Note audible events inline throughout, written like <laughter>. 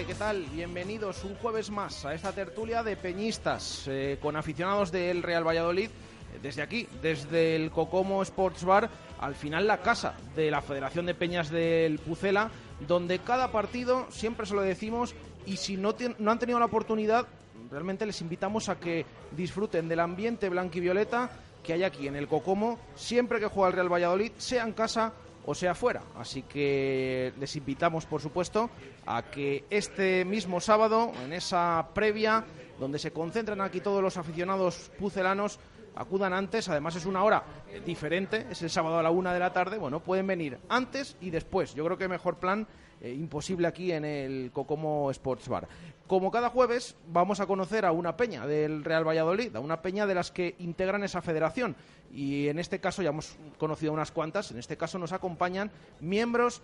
Tarde, ¿qué tal? Bienvenidos un jueves más a esta tertulia de peñistas eh, con aficionados del Real Valladolid. Eh, desde aquí, desde el Cocomo Sports Bar, al final la casa de la Federación de Peñas del Pucela, donde cada partido, siempre se lo decimos, y si no, no han tenido la oportunidad, realmente les invitamos a que disfruten del ambiente blanquivioleta que hay aquí en el Cocomo, siempre que juega el Real Valladolid, sea en casa o sea fuera. Así que les invitamos, por supuesto, a que este mismo sábado, en esa previa, donde se concentran aquí todos los aficionados pucelanos, acudan antes, además es una hora diferente, es el sábado a la una de la tarde, bueno, pueden venir antes y después. Yo creo que mejor plan eh, imposible aquí en el Cocomo Sports Bar. Como cada jueves, vamos a conocer a una peña del Real Valladolid, a una peña de las que integran esa federación. Y en este caso ya hemos conocido unas cuantas, en este caso nos acompañan miembros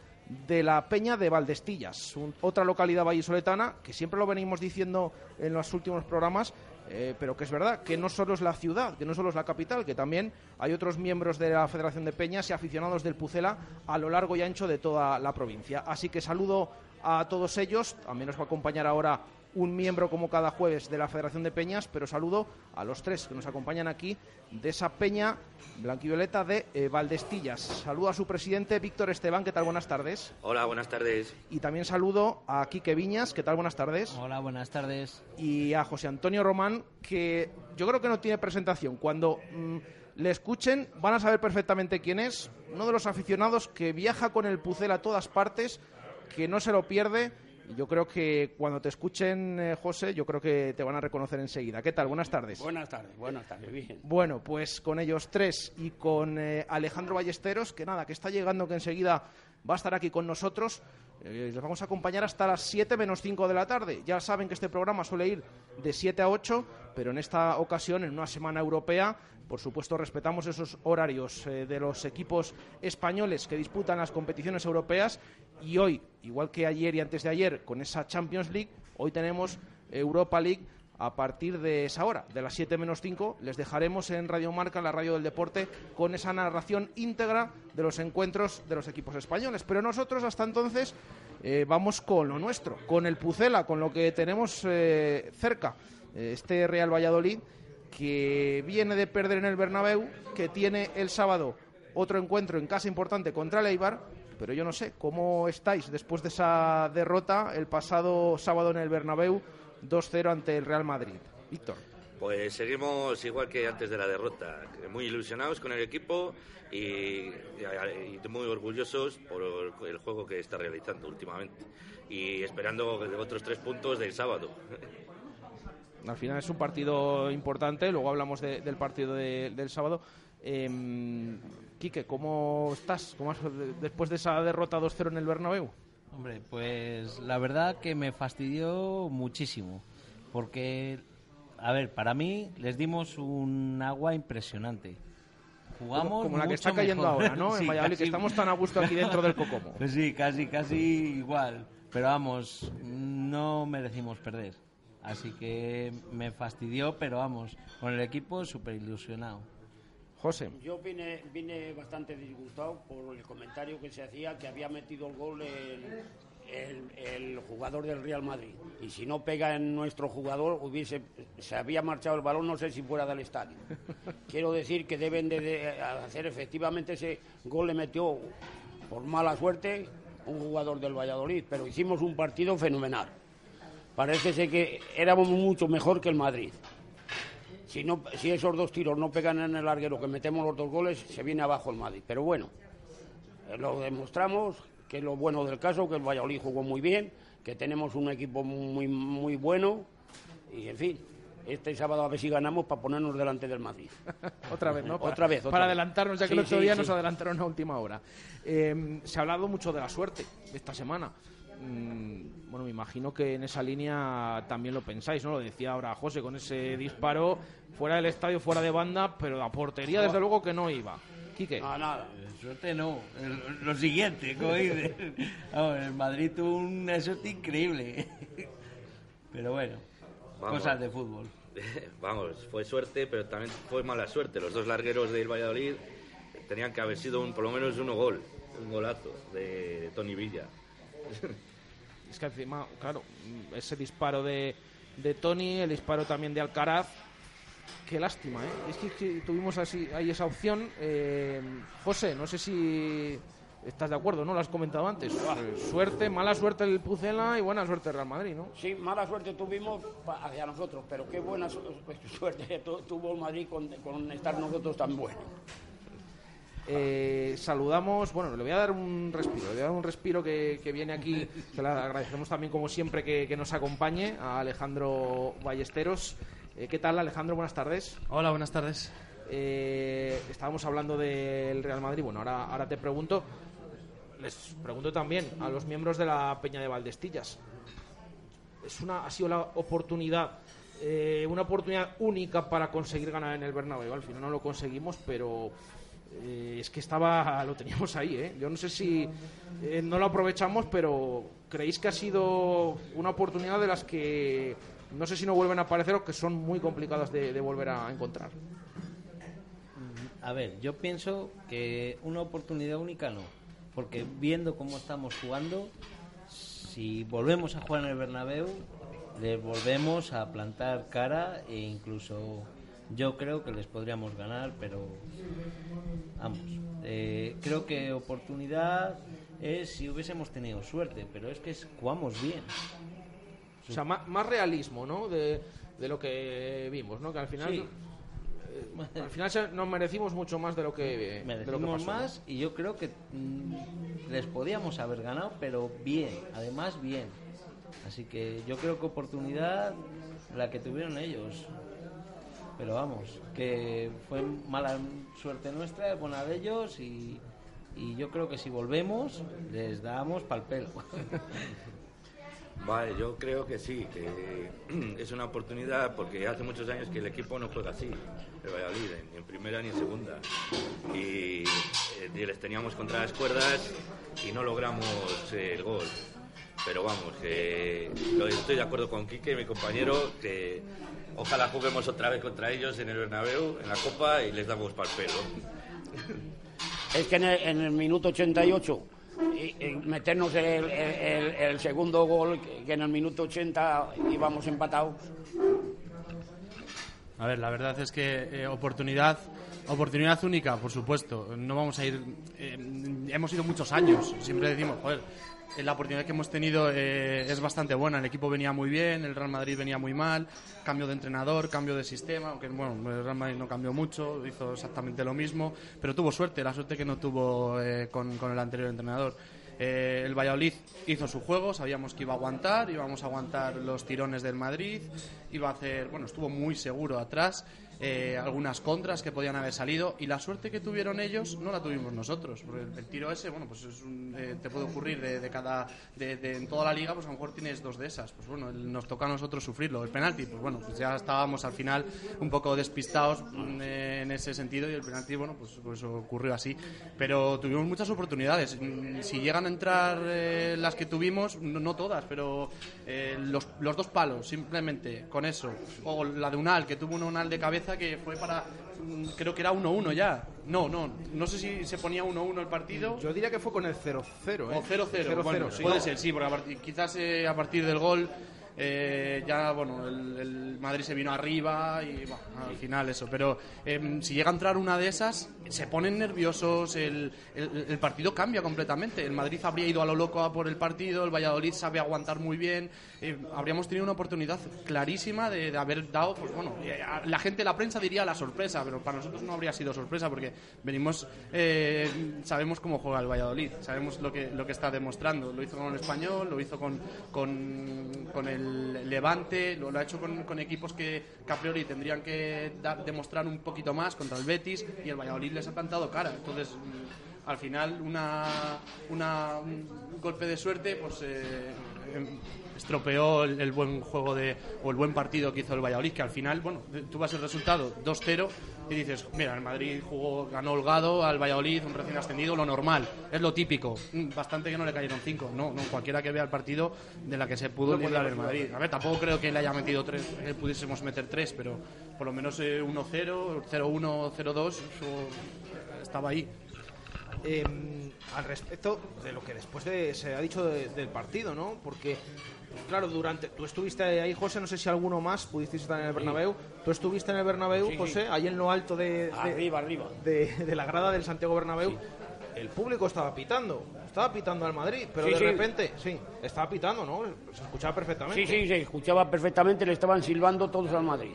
de la Peña de Valdestillas, otra localidad vallisoletana que siempre lo venimos diciendo en los últimos programas, eh, pero que es verdad que no solo es la ciudad, que no solo es la capital, que también hay otros miembros de la Federación de Peñas y aficionados del Pucela a lo largo y ancho de toda la provincia. Así que saludo a todos ellos, a menos va a acompañar ahora un miembro como cada jueves de la Federación de Peñas, pero saludo a los tres que nos acompañan aquí de esa peña blanquivioleta de eh, Valdestillas. Saludo a su presidente Víctor Esteban, ¿qué tal? Buenas tardes. Hola, buenas tardes. Y también saludo a Quique Viñas, ¿qué tal? Buenas tardes. Hola, buenas tardes. Y a José Antonio Román, que yo creo que no tiene presentación. Cuando mm, le escuchen van a saber perfectamente quién es, uno de los aficionados que viaja con el Pucel a todas partes, que no se lo pierde yo creo que cuando te escuchen, eh, José, yo creo que te van a reconocer enseguida. ¿Qué tal? Buenas tardes. Buenas tardes, buenas tardes, bien. Bueno, pues con ellos tres y con eh, Alejandro Ballesteros, que nada, que está llegando, que enseguida va a estar aquí con nosotros. Eh, les vamos a acompañar hasta las 7 menos 5 de la tarde. Ya saben que este programa suele ir de 7 a 8, pero en esta ocasión, en una semana europea, por supuesto, respetamos esos horarios eh, de los equipos españoles que disputan las competiciones europeas y hoy, igual que ayer y antes de ayer, con esa Champions League, hoy tenemos Europa League a partir de esa hora, de las 7 menos 5, les dejaremos en Radio Marca, la radio del deporte, con esa narración íntegra de los encuentros de los equipos españoles. Pero nosotros, hasta entonces, eh, vamos con lo nuestro, con el Pucela, con lo que tenemos eh, cerca, este Real Valladolid que viene de perder en el Bernabéu, que tiene el sábado otro encuentro en casa importante contra el Eibar, pero yo no sé cómo estáis después de esa derrota el pasado sábado en el Bernabéu 2-0 ante el Real Madrid. Víctor. Pues seguimos igual que antes de la derrota, muy ilusionados con el equipo y, muy orgullosos por el juego que está realizando últimamente y esperando otros tres puntos del sábado. Al final es un partido importante, luego hablamos del partido del sábado. Eh, Quique, ¿cómo estás ¿Cómo después de esa derrota 2-0 en el Bernabéu? Hombre, pues la verdad que me fastidió muchísimo, porque, a ver, para mí les dimos un agua impresionante. Jugamos como, la que está cayendo ahora, ¿no? <laughs> en Valladolid, que estamos tan a gusto aquí dentro del Cocomo. Pues <laughs> sí, casi, casi igual. Pero vamos, no merecimos perder. Así que me fastidió, pero vamos, con el equipo súper ilusionado. José. Yo vine, vine bastante disgustado por el comentario que se hacía que había metido el gol el, el, jugador del Real Madrid. Y si no pega en nuestro jugador, hubiese, se había marchado el balón, no sé si fuera del estadio. <laughs> Quiero decir que deben de hacer efectivamente ese gol, le metió por mala suerte un jugador del Valladolid, pero hicimos un partido fenomenal. Parece ser que éramos mucho mejor que el Madrid. Si, no, si esos dos tiros no pegan en el larguero, que metemos los dos goles, se viene abajo el Madrid. Pero bueno, eh, lo demostramos, que es lo bueno del caso, que el Valladolid jugó muy bien, que tenemos un equipo muy, muy bueno y, en fin, este sábado a ver si ganamos para ponernos delante del Madrid. <laughs> otra vez, ¿no? Para, otra vez. para adelantarnos, ya que Sí, el otro sí, día sí. nos adelantaron a última hora. Eh, se ha hablado mucho de la suerte esta semana. Mm, bueno, me imagino que en esa línea también lo pensáis, ¿no? Lo decía ahora José con ese disparo fuera del estadio, fuera de banda, pero la portería desde luego que no iba. Quique. No, nada. Suerte no, el- lo siguiente, como <laughs> dices. Madrid tuvo una suerte increíble. <laughs> Pero bueno, Vamos. cosas de fútbol. <laughs> Vamos, fue suerte, pero también fue mala suerte. Los dos largueros del Valladolid tenían que haber sido un, por lo menos uno gol, un golazo de, de Tony Villa. Es que encima, claro, ese disparo de, de Tony, el disparo también de Alcaraz. Qué lástima, ¿eh? Es que, que tuvimos así, ahí esa opción. Eh, José, no sé si estás de acuerdo, ¿no? Lo has comentado antes. Eh, Suerte, mala suerte el Pucela y buena suerte el Real Madrid, ¿no? Sí, mala suerte tuvimos hacia nosotros, pero qué buena su- <laughs> suerte tu- tuvo el Madrid con, con estar nosotros tan buenos. Eh, saludamos, bueno, le voy a dar un respiro, le voy a dar un respiro que, que viene aquí, que le agradecemos también como siempre que, que nos acompañe a Alejandro Ballesteros. Eh, ¿Qué tal Alejandro? Buenas tardes. Hola, buenas tardes. Eh, estábamos hablando del Real Madrid, bueno, ahora, ahora te pregunto, les pregunto también a los miembros de la Peña de Valdestillas. Es una, ha sido la oportunidad, eh, una oportunidad única para conseguir ganar en el Bernabéu. Al final no lo conseguimos, pero eh, es que estaba, lo teníamos ahí. ¿eh? Yo no sé si eh, no lo aprovechamos, pero creéis que ha sido una oportunidad de las que no sé si no vuelven a aparecer o que son muy complicadas de, de volver a encontrar. A ver, yo pienso que una oportunidad única no, porque viendo cómo estamos jugando, si volvemos a jugar en el Bernabéu, les volvemos a plantar cara e incluso yo creo que les podríamos ganar, pero vamos, eh, creo que oportunidad es si hubiésemos tenido suerte, pero es que jugamos bien. O sea, ma- más, realismo, ¿no? De, de lo que vimos, ¿no? Que al final, Sí. eh, al final nos merecimos mucho más de lo que, de lo que Merecimos más y yo creo que mm, les podíamos haber ganado, pero bien, además bien. Así que yo creo que oportunidad la que tuvieron ellos. Pero vamos, que fue mala suerte nuestra, buena de ellos y, yo creo que si volvemos les damos pal pelo. <laughs> Vale, yo creo que sí, que <clears throat> es una oportunidad porque hace muchos años que el equipo no juega así, el Valladolid, ni en primera ni en segunda. Y, eh, y les teníamos contra las cuerdas y no logramos eh, el gol. Pero vamos, que estoy de acuerdo con Quique, mi compañero, que ojalá juguemos otra vez contra ellos en el Bernabéu, en la Copa, y les damos pal pelo. Es que en el, en el minuto 88 y- y meternos el, el- el- el segundo gol, que en el minuto 80 íbamos empatados. A ver, la verdad es que eh, oportunidad, oportunidad única, por supuesto. No vamos a ir. eh, hemos ido muchos años. Siempre decimos, joder, la oportunidad que hemos tenido eh, es bastante buena. El equipo venía muy bien, el Real Madrid venía muy mal. Cambio de entrenador, cambio de sistema. Aunque bueno, el Real Madrid no cambió mucho, hizo exactamente lo mismo. Pero tuvo suerte, la suerte que no tuvo eh, con, con el anterior entrenador. Eh, el Valladolid hizo su juego, sabíamos que iba a aguantar, íbamos a aguantar los tirones del Madrid, iba a hacer, bueno, estuvo muy seguro atrás, eh, algunas contras que podían haber salido y la suerte que tuvieron ellos no la tuvimos nosotros. Porque el, tiro ese, bueno, pues es un- eh, te puede ocurrir de, cada, de, de- en toda la liga, pues a lo mejor tienes dos de esas. Pues bueno, nos toca a nosotros sufrirlo. El penalti, pues bueno, pues ya estábamos al final un poco despistados mm, eh, en ese sentido y el penalti, bueno, pues, pues ocurrió así. Pero tuvimos muchas oportunidades. Mm, Si llegan a entrar eh, las que tuvimos, no, no todas, pero eh, los, los dos palos, simplemente con eso. O la de Unal, que tuvo un Unal de cabeza que fue para. mm, Creo que era 1-1 ya. No, no, no sé si se ponía 1-1 el partido. Yo diría que fue con el 0-0, ¿eh? O 0-0, 0-0, bueno, sí. puede ser, sí, porque a partir- quizás eh, a partir del gol eh, ya, bueno, el, el Madrid se vino arriba y bueno, al final eso. Pero eh, si llega a entrar una de esas, se ponen nerviosos, el, el- partido cambia completamente. El Madrid habría ido a lo loco a por el partido, el Valladolid sabe aguantar muy bien. eh, habríamos tenido una oportunidad clarísima de, haber dado, pues bueno, eh, la gente, la prensa diría la sorpresa, pero para nosotros no habría sido sorpresa porque venimos, eh, sabemos cómo juega el Valladolid, sabemos lo que, lo que está demostrando. Lo hizo con el español, lo hizo con, con, con el Levante lo, ha hecho con, con equipos que, que a priori tendrían que dar- demostrar un poquito más contra el Betis y el Valladolid les ha plantado cara. Entonces, mm, al final, una, una- un golpe de suerte pues eh, em, estropeó el, el buen juego de, o el buen partido que hizo el Valladolid, que al final, bueno, tú vas el resultado 2-0 y dices, mira, el Madrid jugó, ganó holgado al Valladolid, un recién ascendido, lo normal, es lo típico. Mm, Bastante que no le cayeron cinco, no, no, cualquiera que vea el partido de la que se pudo librar el Madrid. A ver, tampoco creo que le haya metido tres, que pudiésemos meter tres, pero por lo menos eh, 1-0, 0-1, 0-2, eso estaba ahí. Eh, al respecto de lo que después de- se ha dicho de- del partido, ¿no? Porque, claro, durante. Tú estuviste ahí, José, no sé si alguno más pudisteis estar en el Bernabéu. Tú estuviste en el Bernabéu, Sí, sí. José, ahí en lo alto de, de- Arriba, arriba. de, la grada del Santiago Bernabéu. El público estaba pitando, estaba pitando al Madrid, pero Sí, de sí. repente, sí, estaba pitando, ¿no? Se escuchaba perfectamente. Sí, sí, se escuchaba perfectamente, le estaban silbando todos al Madrid.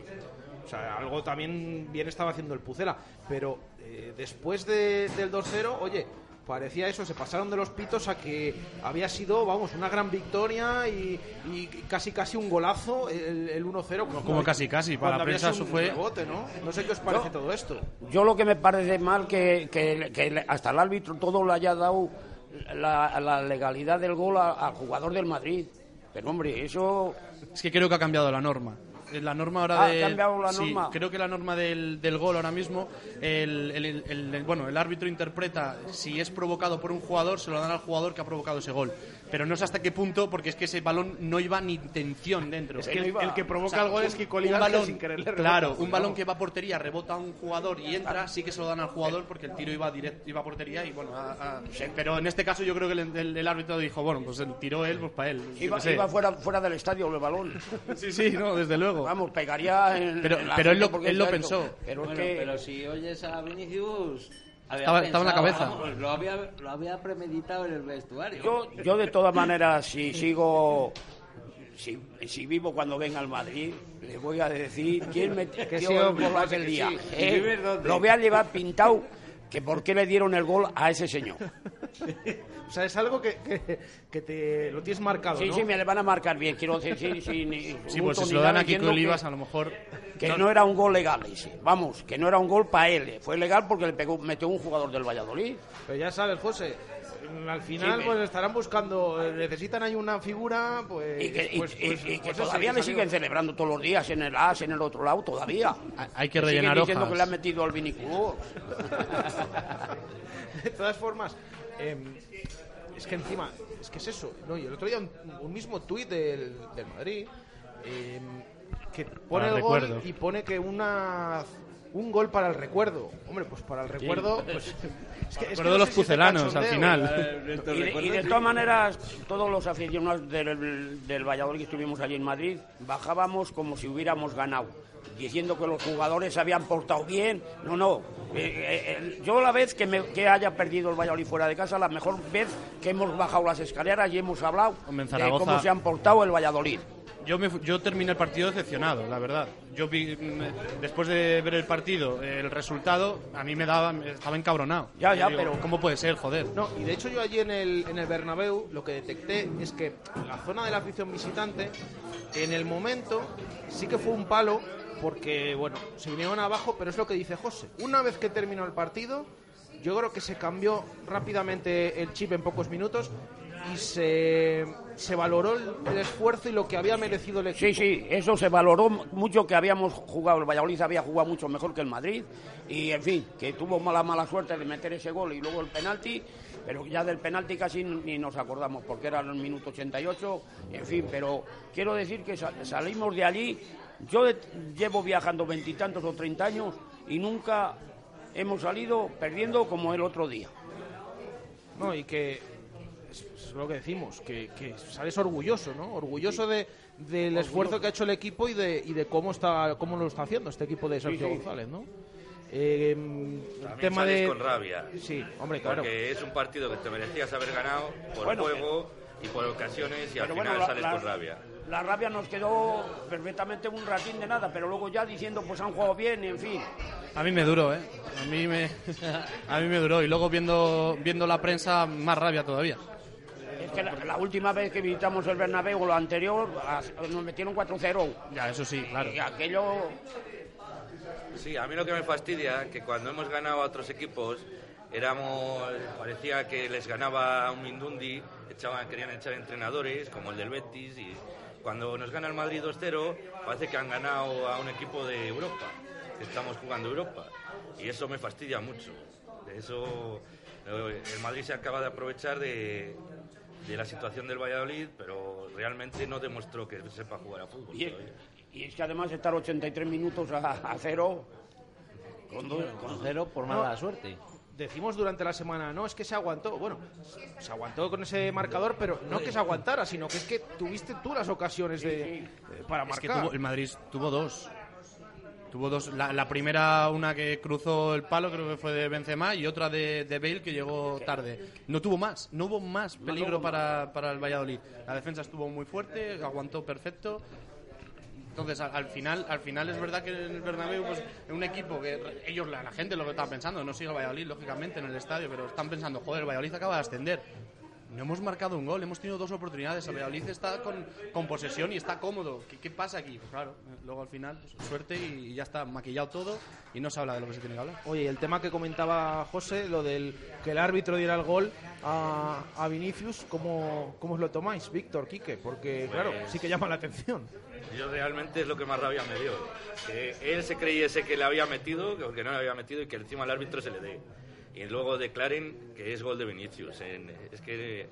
O sea, algo también bien estaba haciendo el Pucela. Pero eh, después de- del 2-0, oye, parecía eso, se pasaron de los pitos a que había sido, vamos, una gran victoria y, y casi casi un golazo el, el 1-0. No, como casi, casi, para la prensa eso fue- rebote, ¿no? No sé qué os parece Yo- todo esto. Yo lo que me parece mal que, que, que hasta el árbitro todo le haya dado la, la legalidad del gol a- al jugador del Madrid. Pero hombre, eso Es que creo que ha cambiado la norma. Eh, La norma ahora Ah, ¿ha del- cambiado la sí, norma? creo que la norma del, del gol ahora mismo, el- el- el- bueno, el árbitro interpreta si es provocado por un jugador, se lo dan al jugador que ha provocado ese gol. Pero no sé hasta qué punto, porque es que ese balón no iba ni intención dentro. Es que el, que provoca O sea, el gol es Kiko un balón, sin querer le rebota. claro, un balón que va a portería, rebota a un jugador y entra, sí que se lo dan al jugador porque el tiro iba directo, iba a portería y bueno, a- a- pero en este caso yo creo que el, el- el árbitro dijo, bueno, pues el tiró él, pues para él. iba, qué sé. iba fuera, fuera del estadio el balón. <laughs> Sí, sí, no, desde luego. Vamos, pegaría en. Pero- en pero él lo- porque él lo pensó. esto. Pero Bueno, es que. pero si oyes a Vinicius... Estaba- estaba en la pensado, cabeza. vamos, lo, había, lo había premeditado en el vestuario. Yo, yo de todas maneras, si sigo, si, si vivo cuando venga al Madrid, le voy a decir quién me dio el gol aquel que día. sí. ¿Y Eh, lo voy a llevar pintado que por qué le dieron el gol a ese señor. <laughs> O sea, es algo que, que, que te lo tienes marcado, Sí, ¿no? sí, me le van a marcar bien, quiero decir, sí, sí, ni Sí, pues si se lo dan a Kiko Olivas, a lo mejor. Que no, era un gol legal ese. Vamos, que no era un gol para él. Fue legal porque le pegó, metió un jugador del Valladolid. Pero ya sabes, José, al final Sí, pues estarán buscando, eh, necesitan ahí una figura, pues... Y que, y- pues- y- pues- y que pues todavía le siguen celebrando todos los días en el AS, en el otro lado, todavía. Hay que Le siguen rellenar diciendo hojas. que le han metido al vinículo. <laughs> De todas formas, em, es que encima, es que es eso, ¿no? Y el otro día un, un mismo tuit del, del Madrid em, que pone Para el gol recuerdo. y pone que una un gol para el recuerdo. Hombre, pues para el recuerdo, pues <laughs> es que, es que Recuerdo no los pucelanos, al final. Y de, y de todas maneras, todos los aficionados del, del Valladolid que estuvimos allí en Madrid, bajábamos como si hubiéramos ganado, diciendo que los jugadores se habían portado bien. No, no. Eh, eh, eh, yo la vez que, me- que haya perdido el Valladolid fuera de casa, la mejor vez que hemos bajado las escaleras y hemos hablado de cómo se han portado el Valladolid. Yo, me, yo terminé el partido decepcionado, la verdad. Yo vi, después de ver el partido, el resultado, a mí me daba, estaba encabronado. Ya, ya, pero- ¿Cómo puede ser, joder? No, y de hecho yo allí en el, en el Bernabéu lo que detecté es que la zona de la afición visitante, en el momento, sí que fue un palo, porque, bueno, se vinieron abajo, pero es lo que dice José. Una vez que terminó el partido, yo creo que se cambió rápidamente el chip en pocos minutos y se, se valoró el, el esfuerzo y lo que había merecido el equipo. Sí, sí, eso se valoró mucho que habíamos jugado, el Valladolid había jugado mucho mejor que el Madrid y en fin, que tuvo mala mala suerte de meter ese gol y luego el penalti, pero ya del penalti casi ni nos acordamos porque era el minuto 88, en fin, pero quiero decir que sa- salimos de allí, yo de- llevo viajando veintitantos o treinta años y nunca hemos salido perdiendo como el otro día. No, y que es, lo que decimos, que, que sales orgulloso, ¿no? Orgulloso de, del esfuerzo que ha hecho el equipo y de, y de cómo está cómo lo está haciendo este equipo de Sergio sí. González, ¿no? Eh, También tema sales de con rabia. Sí, hombre, claro. Porque es un partido que te merecías haber ganado por Bueno, juego y por ocasiones y al final bueno, la- sales la- con rabia. La rabia nos quedó perfectamente un ratín de nada, pero luego ya diciendo pues han jugado bien y en fin. A mí me duró, ¿eh? A mí me, <laughs> a mí me duró. Y luego viendo, viendo la prensa, más rabia todavía. Es que la, la última vez que visitamos el Bernabéu, lo anterior, nos metieron 4-0. Ya, eso sí, claro. Y aquello... Sí, a mí lo que me fastidia que cuando hemos ganado a otros equipos éramos parecía que les ganaba un Mindundi, echaban querían echar entrenadores como el del Betis y cuando nos gana el Madrid 2-0 parece que han ganado a un equipo de Europa, que estamos jugando Europa y eso me fastidia mucho. De eso el Madrid se acaba de aprovechar de de la situación del Valladolid, pero realmente no demostró que sepa jugar a fútbol. Y, es que además estar 83 minutos a, a cero... Con dos- Con cero por mala suerte. Decimos durante la semana, no, es que se aguantó. Bueno, se aguantó con ese marcador, pero no que se aguantara, sino que es que tuviste tú las ocasiones de, eh, para Es que marcar. tuvo, el Madrid tuvo dos. Tuvo dos. La, la primera, una que cruzó el palo, creo que fue de Benzema, y otra de, de Bale, que llegó tarde. No tuvo más, no hubo más peligro para, para el Valladolid. La defensa estuvo muy fuerte, aguantó perfecto. Entonces, al, al final al final es verdad que en el Bernabéu, pues, un equipo que ellos, la, gente lo que está pensando, no sigue el Valladolid, lógicamente, en el estadio, pero están pensando, joder, el Valladolid acaba de ascender. No hemos marcado un gol, hemos tenido dos oportunidades. El Valladolid está con, con posesión y está cómodo. ¿Qué, qué pasa aquí? Pues claro, luego al final, pues, suerte y, ya está maquillado todo y no se habla de lo que se tiene que hablar. Oye, el tema que comentaba José, lo del que el árbitro diera el gol a, a Vinicius, ¿cómo, ¿cómo os lo tomáis, Víctor, Quique? Porque, claro, sí que llama la atención. Yo realmente es lo que más rabia me dio. Que él se creyese que le había metido, que que no le había metido y que encima al árbitro se le dé. Y luego declaren que es gol de Vinicius. Es que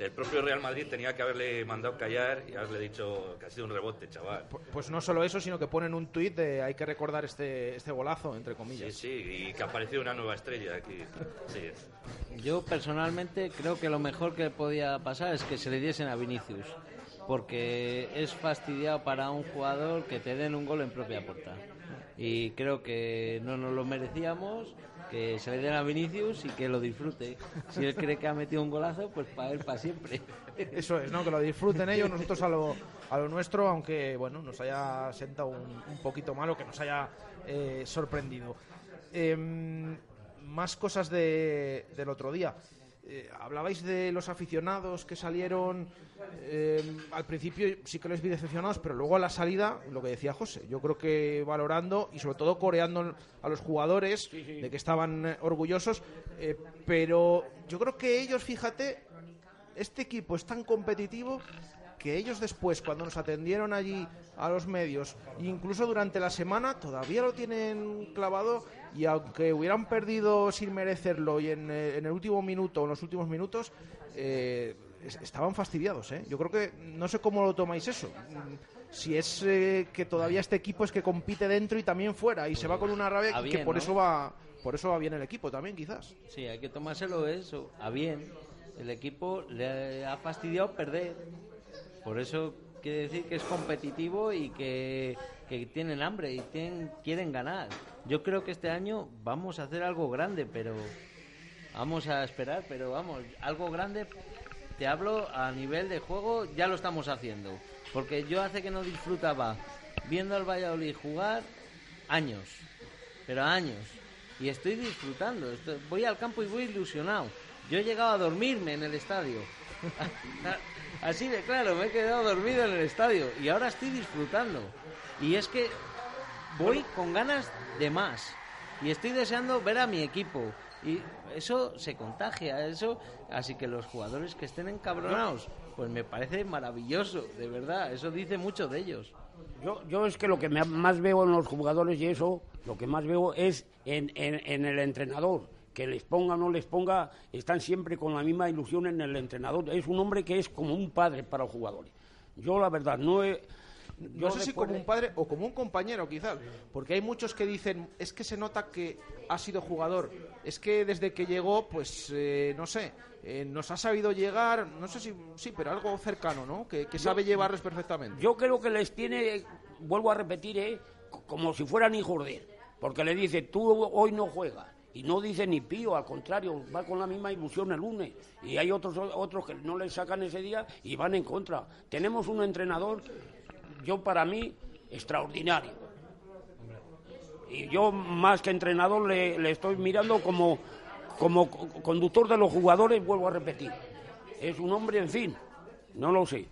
el propio Real Madrid tenía que haberle mandado callar y haberle dicho que ha sido un rebote, chaval. Pu- Pues no solo eso, sino que ponen un tuit de hay que recordar este, este golazo, entre Sí, comillas. sí, y que ha aparecido una nueva estrella aquí. Sí. Yo personalmente creo que lo mejor que podía pasar es que se le diesen a Vinicius, porque es fastidiado para un jugador que te den un gol en propia puerta. Y creo que no nos lo merecíamos, que se le den a Vinicius y que lo disfrute. Si él cree que ha metido un golazo, pues para él para siempre. Eso es, ¿no? Que lo disfruten ellos, nosotros a lo, a lo nuestro, aunque, bueno, nos haya sentado un, un poquito mal o que nos haya eh, sorprendido. Em, más cosas de, del otro día. Eh, hablabais de los aficionados que salieron. em, al principio sí que les vi decepcionados, pero luego a la salida, lo que decía José, yo creo que valorando y sobre todo coreando a los jugadores de que estaban eh, orgullosos, eh, pero yo creo que ellos, fíjate, este equipo es tan competitivo que ellos después, cuando nos atendieron allí a los medios, incluso durante la semana, todavía lo tienen clavado y aunque hubieran perdido sin merecerlo y en, eh, en el último minuto o en los últimos minutos, eh, es- estaban fastidiados. ¿eh? Yo creo que no sé cómo lo tomáis eso. Mm, Si es eh, que todavía este equipo es que compite dentro y también fuera y se va con una rabia A y que por ¿no? eso va por eso va bien el equipo también quizás. Sí, hay que tomárselo eso a bien. El equipo le ha fastidiado perder. Por eso quiere decir que es competitivo y que, tienen hambre y tienen, quieren ganar. Yo creo que este año vamos a hacer algo grande, pero vamos a esperar, pero vamos, algo grande, te hablo a nivel de juego, ya lo estamos haciendo. Porque yo hace que no disfrutaba viendo al Valladolid jugar años, pero años. Y estoy disfrutando, voy al campo y voy ilusionado. Yo he llegado a dormirme en el estadio. <laughs> Así de claro, me he quedado dormido en el estadio y ahora estoy disfrutando. Y es que voy con ganas de más y estoy deseando ver a mi equipo y eso se contagia eso así que los jugadores que estén encabronados pues me parece maravilloso de verdad eso dice mucho de ellos Yo, yo es que lo que más veo en los jugadores y eso, lo que más veo es en, en- en el entrenador. Que les ponga o no les ponga, están siempre con la misma ilusión en el entrenador. Es un hombre que es como un padre para los jugadores. Yo, la verdad, no he. No yo sé si como de- un padre o como un compañero, quizás. Porque hay muchos que dicen, es que se nota que ha sido jugador. Es que desde que llegó, pues, eh, no sé, eh, nos ha sabido llegar, no sé si, sí, pero algo cercano, ¿no? Que, que sabe llevarles perfectamente. Yo creo que les tiene, vuelvo a repetir, ¿eh? como si fueran hijos de él. Porque le dice, tú hoy no juegas. Y no dice ni pío, al contrario, va con la misma ilusión el lunes. Y hay otros, otros que no le sacan ese día y van en contra. Tenemos un entrenador, yo para mí, extraordinario. Y yo, más que entrenador, le, le estoy mirando como, como co- conductor de los jugadores, vuelvo a repetir. es un hombre, en fin, no lo sé.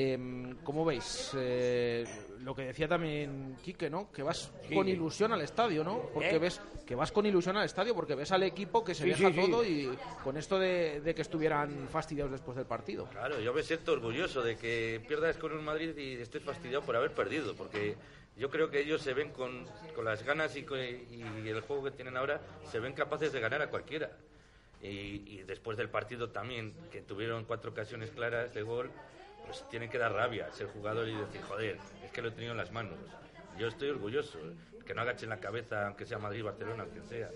Eh, ¿Cómo veis? Eh, lo que decía también Quique, ¿no? Que vas con ilusión al estadio, ¿no? Porque ¿Eh? ves que vas con ilusión al estadio porque ves al equipo que se Sí, deja sí. todo y con esto de, de que estuvieran fastidiados después del partido. Claro, yo me siento orgulloso de que pierdas con un Madrid y estés fastidiado por haber perdido, porque yo creo que ellos se ven con, con las ganas y, con- y el juego que tienen ahora, se ven capaces de ganar a cualquiera. Y, y después del partido también, que tuvieron cuatro ocasiones claras de gol, pues tienen que dar rabia ser jugador y decir, joder, es que lo he tenido en las manos. Yo estoy orgulloso, que no agachen la cabeza, aunque sea Madrid, Barcelona, quien sea.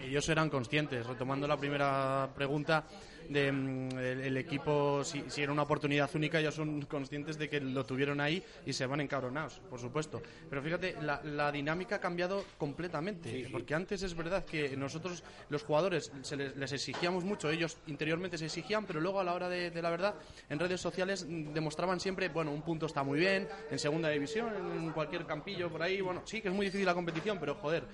Ellos eran conscientes, retomando la primera pregunta, de mm, el, el equipo, si, si era una oportunidad única, ellos son conscientes de que lo tuvieron ahí y se van encabronados, por supuesto. Pero fíjate, la, la dinámica ha cambiado completamente, porque antes es verdad que nosotros, los jugadores, se les, les exigíamos mucho, ellos interiormente se exigían, pero luego a la hora de, de la verdad, en redes sociales demostraban siempre, bueno, un punto está muy bien, en segunda división, en cualquier campillo por ahí, bueno, sí que es muy difícil la competición, pero joder,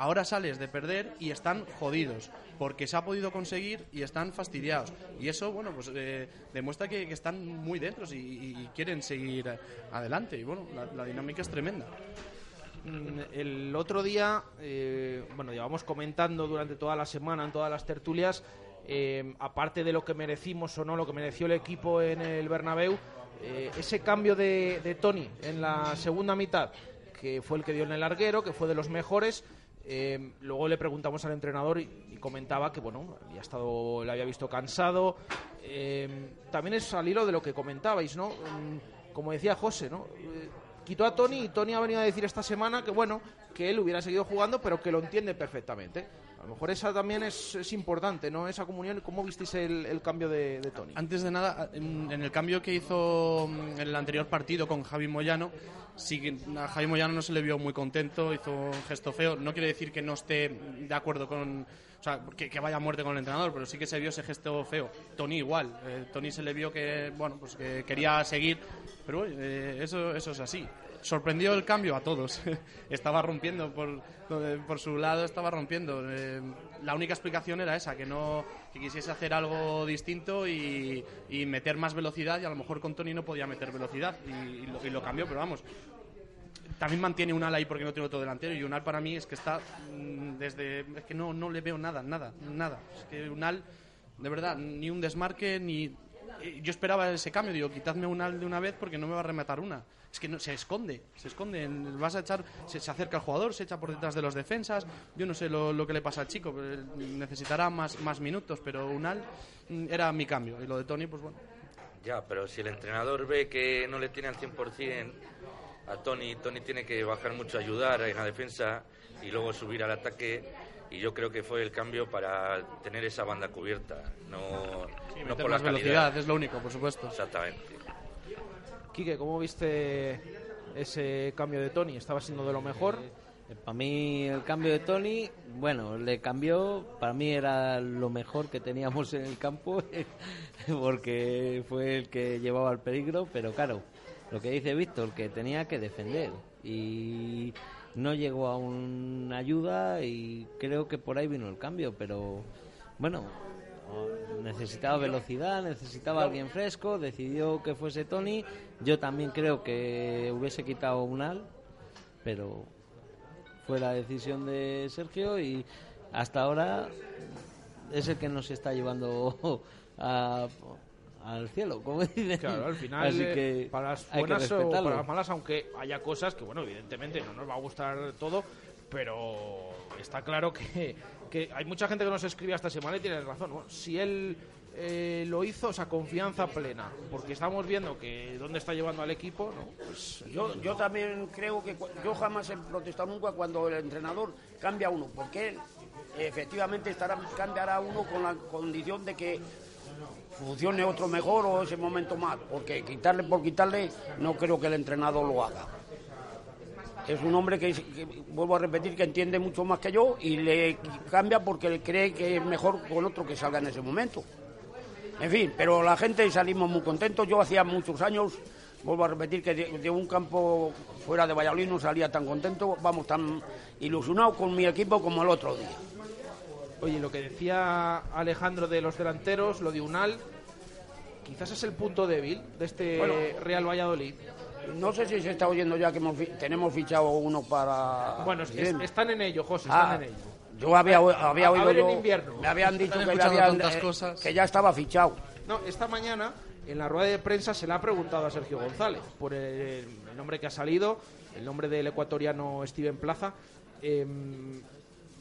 ahora sales de perder y están jodidos porque se ha podido conseguir y están fastidiados y eso bueno pues eh, demuestra que, están muy dentro y, quieren seguir adelante y bueno la, dinámica es tremenda Mm, El otro día, eh, bueno, llevamos comentando durante toda la semana, en todas las tertulias, eh, aparte de lo que merecimos o no, lo que mereció el equipo en el Bernabéu, ese cambio de, de Tony en la segunda mitad, que fue el que dio en el larguero, que fue de los mejores. Eh, luego le preguntamos al entrenador y, comentaba que bueno, había estado, le había visto cansado. Eh, también es al hilo de lo que comentabais, ¿no? Mm, Como decía José, ¿no? Eh, quitó a Tony y Tony ha venido a decir esta semana que bueno que él hubiera seguido jugando pero que lo entiende perfectamente a lo mejor esa también es, es importante no esa comunión cómo visteis el, el cambio de, de Tony Antes de nada, en, el cambio que hizo mm, en el anterior partido con Javi Moyano, sí a Javi Moyano no se le vio muy contento, hizo un gesto feo. No quiere decir que no esté de acuerdo con. O sea, que, que vaya a muerte con el entrenador, pero sí que se vio ese gesto feo. Tony igual. Eh, Tony se le vio que, bueno, pues que quería seguir, pero eh, eso, eso es así. Sorprendió el cambio a todos. <laughs> estaba rompiendo por, por su lado, estaba rompiendo. Eh, la única explicación era esa, que no que quisiese hacer algo distinto y, y meter más velocidad y a lo mejor con Tony no podía meter velocidad y, y lo, cambió, pero vamos. También mantiene un al ahí porque no tiene otro delantero y un al para mí es que está mm, desde es que no no le veo nada, nada, nada. Es que un al de verdad ni un desmarque ni eh, yo esperaba ese cambio, digo, quitadme un al de una vez porque no me va a rematar una. Es que no, se esconde, se esconde. Vas a echar, se, se acerca al jugador, se echa por detrás de los defensas. Yo no sé lo, lo que le pasa al chico, pero él necesitará más, más minutos, pero Unal mm, era mi cambio. Y lo de Tony, pues bueno. Ya, pero si el entrenador ve que no le tiene al 100% a Tony, Tony tiene que bajar mucho a ayudar en la defensa y luego subir al ataque. Y yo creo que fue el cambio para tener esa banda cubierta, no, no meter por la más calidad. velocidad, es lo único, por supuesto. Exactamente. Quique ¿cómo viste ese cambio de Tony? ¿estaba siendo de lo mejor? Para mí el cambio de Tony, bueno, le cambió, para mí era lo mejor que teníamos en el campo, <laughs> porque fue el que llevaba el peligro, pero claro, lo que dice Víctor, que tenía que defender y no llegó a una ayuda y creo que por ahí vino el cambio, pero bueno, necesitaba velocidad, necesitaba alguien fresco, decidió que fuese Tony, yo también creo que hubiese quitado un al, pero fue la decisión de Sergio y hasta ahora es el que nos está llevando <laughs> a- al cielo, como dicen. Claro, al final, Así eh, que para las buenas o para las malas, aunque haya cosas que, bueno, evidentemente no nos va a gustar todo, pero está claro que, que hay mucha gente que nos escribe esta semana y tiene razón. Si él eh, lo hizo, o sea, confianza plena, porque estamos viendo que dónde está llevando al equipo, ¿no? Pues Yo, yo también creo que yo jamás he protestado nunca cuando el entrenador cambia uno, porque efectivamente estará, cambiará uno con la condición de que funcione otro mejor o ese momento mal, porque quitarle por quitarle no creo que el entrenador lo haga. Es un hombre que, que, vuelvo a repetir, que entiende mucho más que yo y le cambia porque cree que es mejor con otro que salga en ese momento. En fin, pero la gente salimos muy contentos. Yo hacía muchos años, vuelvo a repetir, que de, de un campo fuera de Valladolid no salía tan contento, vamos, tan ilusionado con mi equipo como el otro día. Oye, lo que decía Alejandro de los delanteros, lo de Unal, quizás es el punto débil de este Bueno. Real Valladolid. No sé si se está oyendo ya que hemos fi- tenemos fichado uno para... Bueno, es- están en ello, José, Ah, están en ello. yo había, había A- a oído en yo- invierno. me habían dicho que, escuchando habían, tantas eh, cosas. que ya estaba fichado. No, esta mañana en la rueda de prensa se le ha preguntado a Sergio González por el, el nombre que ha salido, el nombre del ecuatoriano Steven Plaza. Em,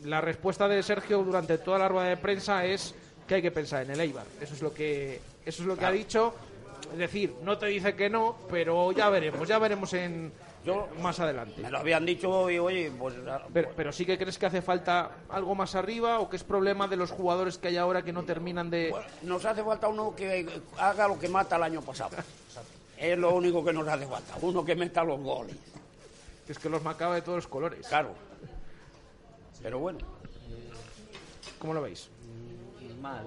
la respuesta de Sergio durante toda la rueda de prensa es que hay que pensar en el Eibar. Eso es lo que eso es lo que ha dicho. Es decir, no te dice que no, pero ya veremos, ya veremos en Yo- más adelante. Me lo habían dicho y oye, pues... Pero, pero sí que crees que hace falta algo más arriba o que es problema de los jugadores que hay ahora que no terminan de nos hace falta uno que haga lo que mata el año pasado. <laughs> Es lo único que nos hace falta, uno que meta los goles. es que los macaba de todos los colores. Claro. Pero bueno, ¿Cómo lo veis? Mal,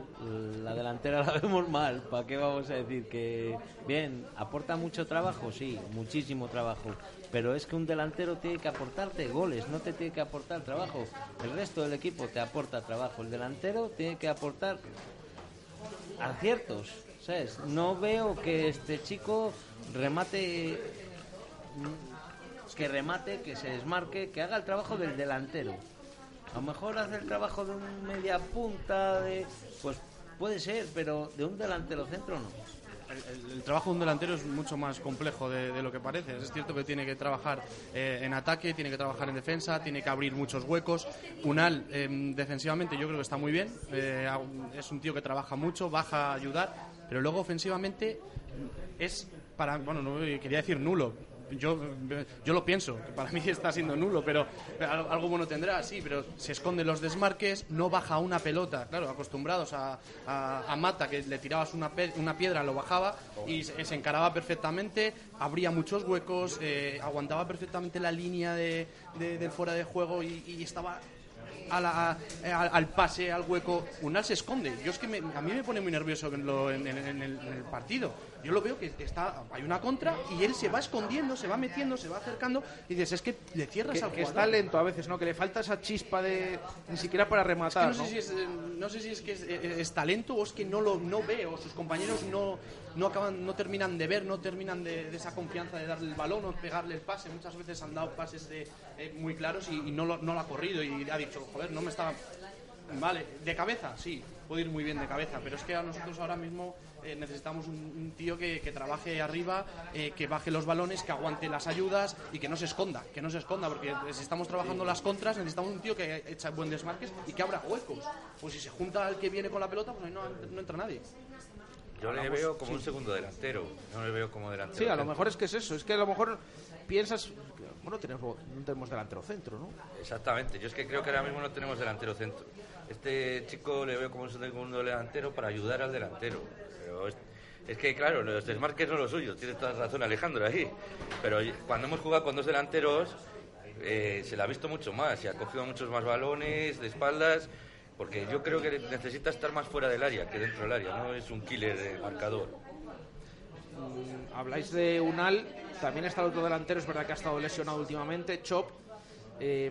la delantera la vemos mal, ¿para qué vamos a decir que bien, aporta mucho trabajo? Sí, muchísimo trabajo, pero es que un delantero tiene que aportarte goles, no te tiene que aportar trabajo. El resto del equipo te aporta trabajo, el delantero tiene que aportar aciertos, ¿sabes? No veo que este chico remate que remate, que se desmarque, que haga el trabajo del delantero. A lo mejor hace el trabajo de un media punta, de, pues puede ser, pero de un delantero centro no. El, trabajo de un delantero es mucho más complejo de, lo que parece. Es cierto que tiene que trabajar eh, en ataque, tiene que trabajar en defensa, tiene que abrir muchos huecos. Unal, eh, defensivamente, yo creo que está muy bien. Eh, es un tío que trabaja mucho, baja a ayudar, pero luego ofensivamente es para. Bueno, no quería decir nulo. Yo, yo lo pienso, que para mí <laughs> está siendo nulo, pero al- algo bueno tendrá, sí, pero se esconde los desmarques, no baja una pelota, claro, acostumbrados a, a- Mata, que le tirabas una, pe- una piedra, lo bajaba y se, encaraba perfectamente, abría muchos huecos, eh, aguantaba perfectamente la línea de, de- del fuera de juego y, y estaba a la- a- al, pase, al hueco, Unal se esconde. Yo es que me- a mí me pone muy nervioso en, lo- en- en- en el partido. Yo lo veo que está, hay una contra y él se va escondiendo, se va metiendo, se va acercando y dices, es que le cierras Que, al que está lento a veces, ¿no? Que le falta esa chispa de ni siquiera para Es que rematar, no, sé si es, eh, no sé si es que es, eh, es talento o es que no lo no ve o sus compañeros no, no acaban no terminan de ver, no terminan de, de esa confianza de darle el balón o pegarle el pase. Muchas veces han dado pases de, eh, muy claros y, y no, lo, no lo ha corrido y ha dicho, joder, no me estaba... Vale, de cabeza, sí, puede ir muy bien de cabeza, pero es que a nosotros ahora mismo eh, necesitamos un, un tío que, que trabaje arriba, eh, que baje los balones, que aguante las ayudas y que no se esconda, que no se esconda, porque si estamos trabajando las contras necesitamos un tío que echa buen desmarques y que abra huecos. Pues si se junta al que viene con la pelota, pues ahí no, no entra nadie. Yo le veo como un segundo delantero, no le veo como delantero. Sí, a lo mejor es que es eso. Es que a lo mejor piensas... Bueno, tenemos, no tenemos delantero centro, ¿no? Exactamente, yo es que creo que ahora mismo no tenemos delantero centro. Este chico le veo como un segundo delantero para ayudar al delantero. Pero es, que, claro, los desmarques no los suyos, tienes toda razón Alejandro ahí. Pero cuando hemos jugado con dos delanteros, eh, se le ha visto mucho más y ha cogido muchos más balones de espaldas. Porque yo creo que necesita estar más fuera del área que dentro del área, no es un killer de marcador. Mm, Habláis de Unal, también está el otro delantero, es verdad que ha estado lesionado últimamente, Chop. Eh,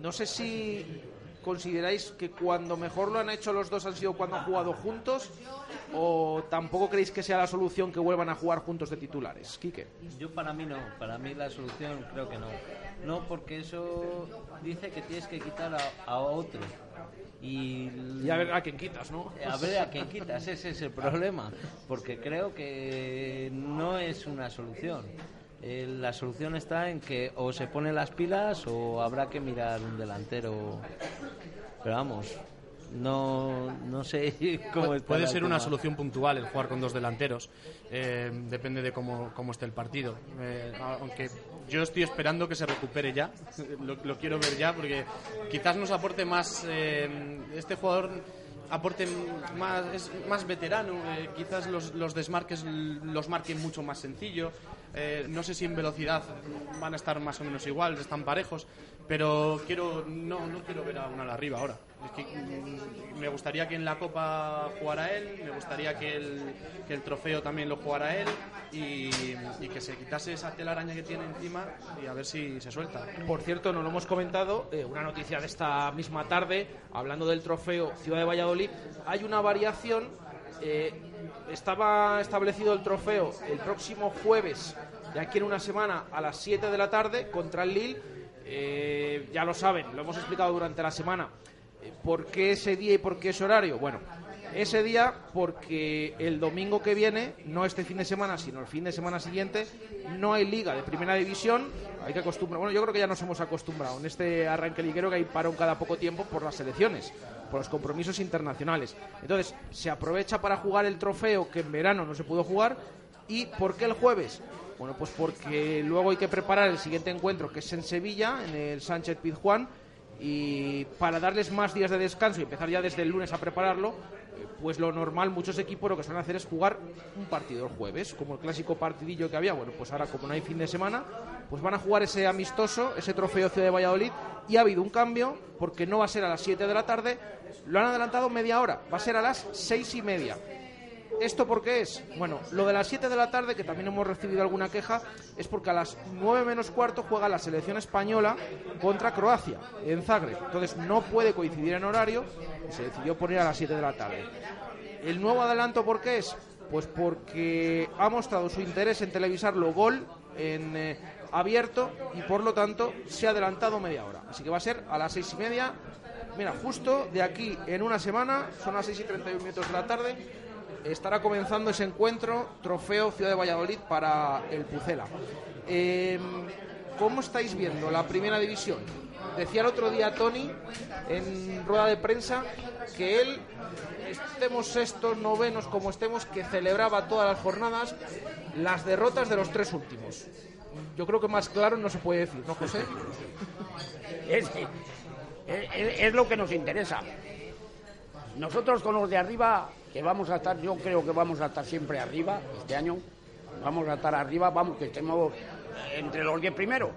no sé si consideráis que cuando mejor lo han hecho los dos han sido cuando han jugado juntos o tampoco creéis que sea la solución que vuelvan a jugar juntos de titulares. Quique. Yo para mí no, para mí la solución creo que no. No, porque eso dice que tienes que quitar a, a otro. Y, Y a ver a quién quitas, ¿no? a ver a quién quitas, ese es el problema. Porque creo que no es una solución. Eh, la solución está en que o se pone las pilas o habrá que mirar un delantero. Pero vamos, no, no sé <laughs> cómo Puede, está puede ser una solución puntual el jugar con dos delanteros. Eh, depende de cómo, cómo esté el partido. Eh, aunque yo estoy esperando que se recupere ya. <laughs> lo, quiero ver ya porque quizás nos aporte más. eh, este jugador aporte más, es más veterano. eh, quizás los, los desmarques los marquen mucho más sencillo. Eh, no sé si en velocidad van a estar más o menos igual, están parejos. Pero quiero no, no quiero ver a una arriba ahora. Es que me gustaría que en la Copa jugara él, me gustaría que el, trofeo también lo jugara él y, y que se quitase esa telaraña que tiene encima y a ver si se suelta. Por cierto, no lo hemos comentado, eh, una noticia de esta misma tarde, hablando del trofeo Ciudad de Valladolid, hay una variación. eh, estaba establecido el trofeo el próximo jueves, de aquí en una semana, a las 7 de la tarde, contra el Lille. Eh, ya lo saben, lo hemos explicado durante la semana. ¿Por qué ese día y por qué ese horario? Bueno, ese día porque el domingo que viene, no este fin de semana, sino el fin de semana siguiente, no hay liga de primera división. Hay que acostumbrar. Bueno, yo creo que ya nos hemos acostumbrado en este arranque liguero que hay parón cada poco tiempo por las elecciones, por los compromisos internacionales. Entonces, se aprovecha para jugar el trofeo que en verano no se pudo jugar. ¿Y por qué el jueves? Bueno, pues porque luego hay que preparar el siguiente encuentro, que es en Sevilla, en el Sánchez Pizjuán, y para darles más días de descanso y empezar ya desde el lunes a prepararlo, eh, pues lo normal, muchos equipos lo que suelen hacer es jugar un partido el jueves, como el clásico partidillo que había. Bueno, pues ahora como no hay fin de semana, pues van a jugar ese amistoso, ese trofeo Ciudad de Valladolid, y ha habido un cambio, porque no va a ser a las 7 de la tarde, lo han adelantado media hora, va a ser a las seis y media. ¿Esto por qué es? Bueno, lo de las 7 de la tarde, que también hemos recibido alguna queja, es porque a las 9 menos cuarto juega la selección española contra Croacia, en Zagreb. Entonces no puede coincidir en horario y se decidió poner a las 7 de la tarde. ¿El nuevo adelanto por qué es? Pues porque ha mostrado su interés en televisarlo gol en eh, abierto y por lo tanto se ha adelantado media hora. Así que va a ser a las 6 y media. Mira, justo de aquí en una semana, son las 6 y 31 minutos de la tarde, estará comenzando ese encuentro Trofeo Ciudad de Valladolid para el Pucela. Eh, ¿Cómo estáis viendo la primera división? Decía el otro día Tony en rueda de prensa que él, estemos sextos, novenos, como estemos, que celebraba todas las jornadas las derrotas de los tres últimos. Yo creo que más claro no se puede decir, ¿no, José? <laughs> Es, es- es lo que nos interesa. Nosotros con los de arriba, que vamos a estar, yo creo que vamos a estar siempre arriba este año, vamos a estar arriba, vamos, que estemos entre los diez primeros.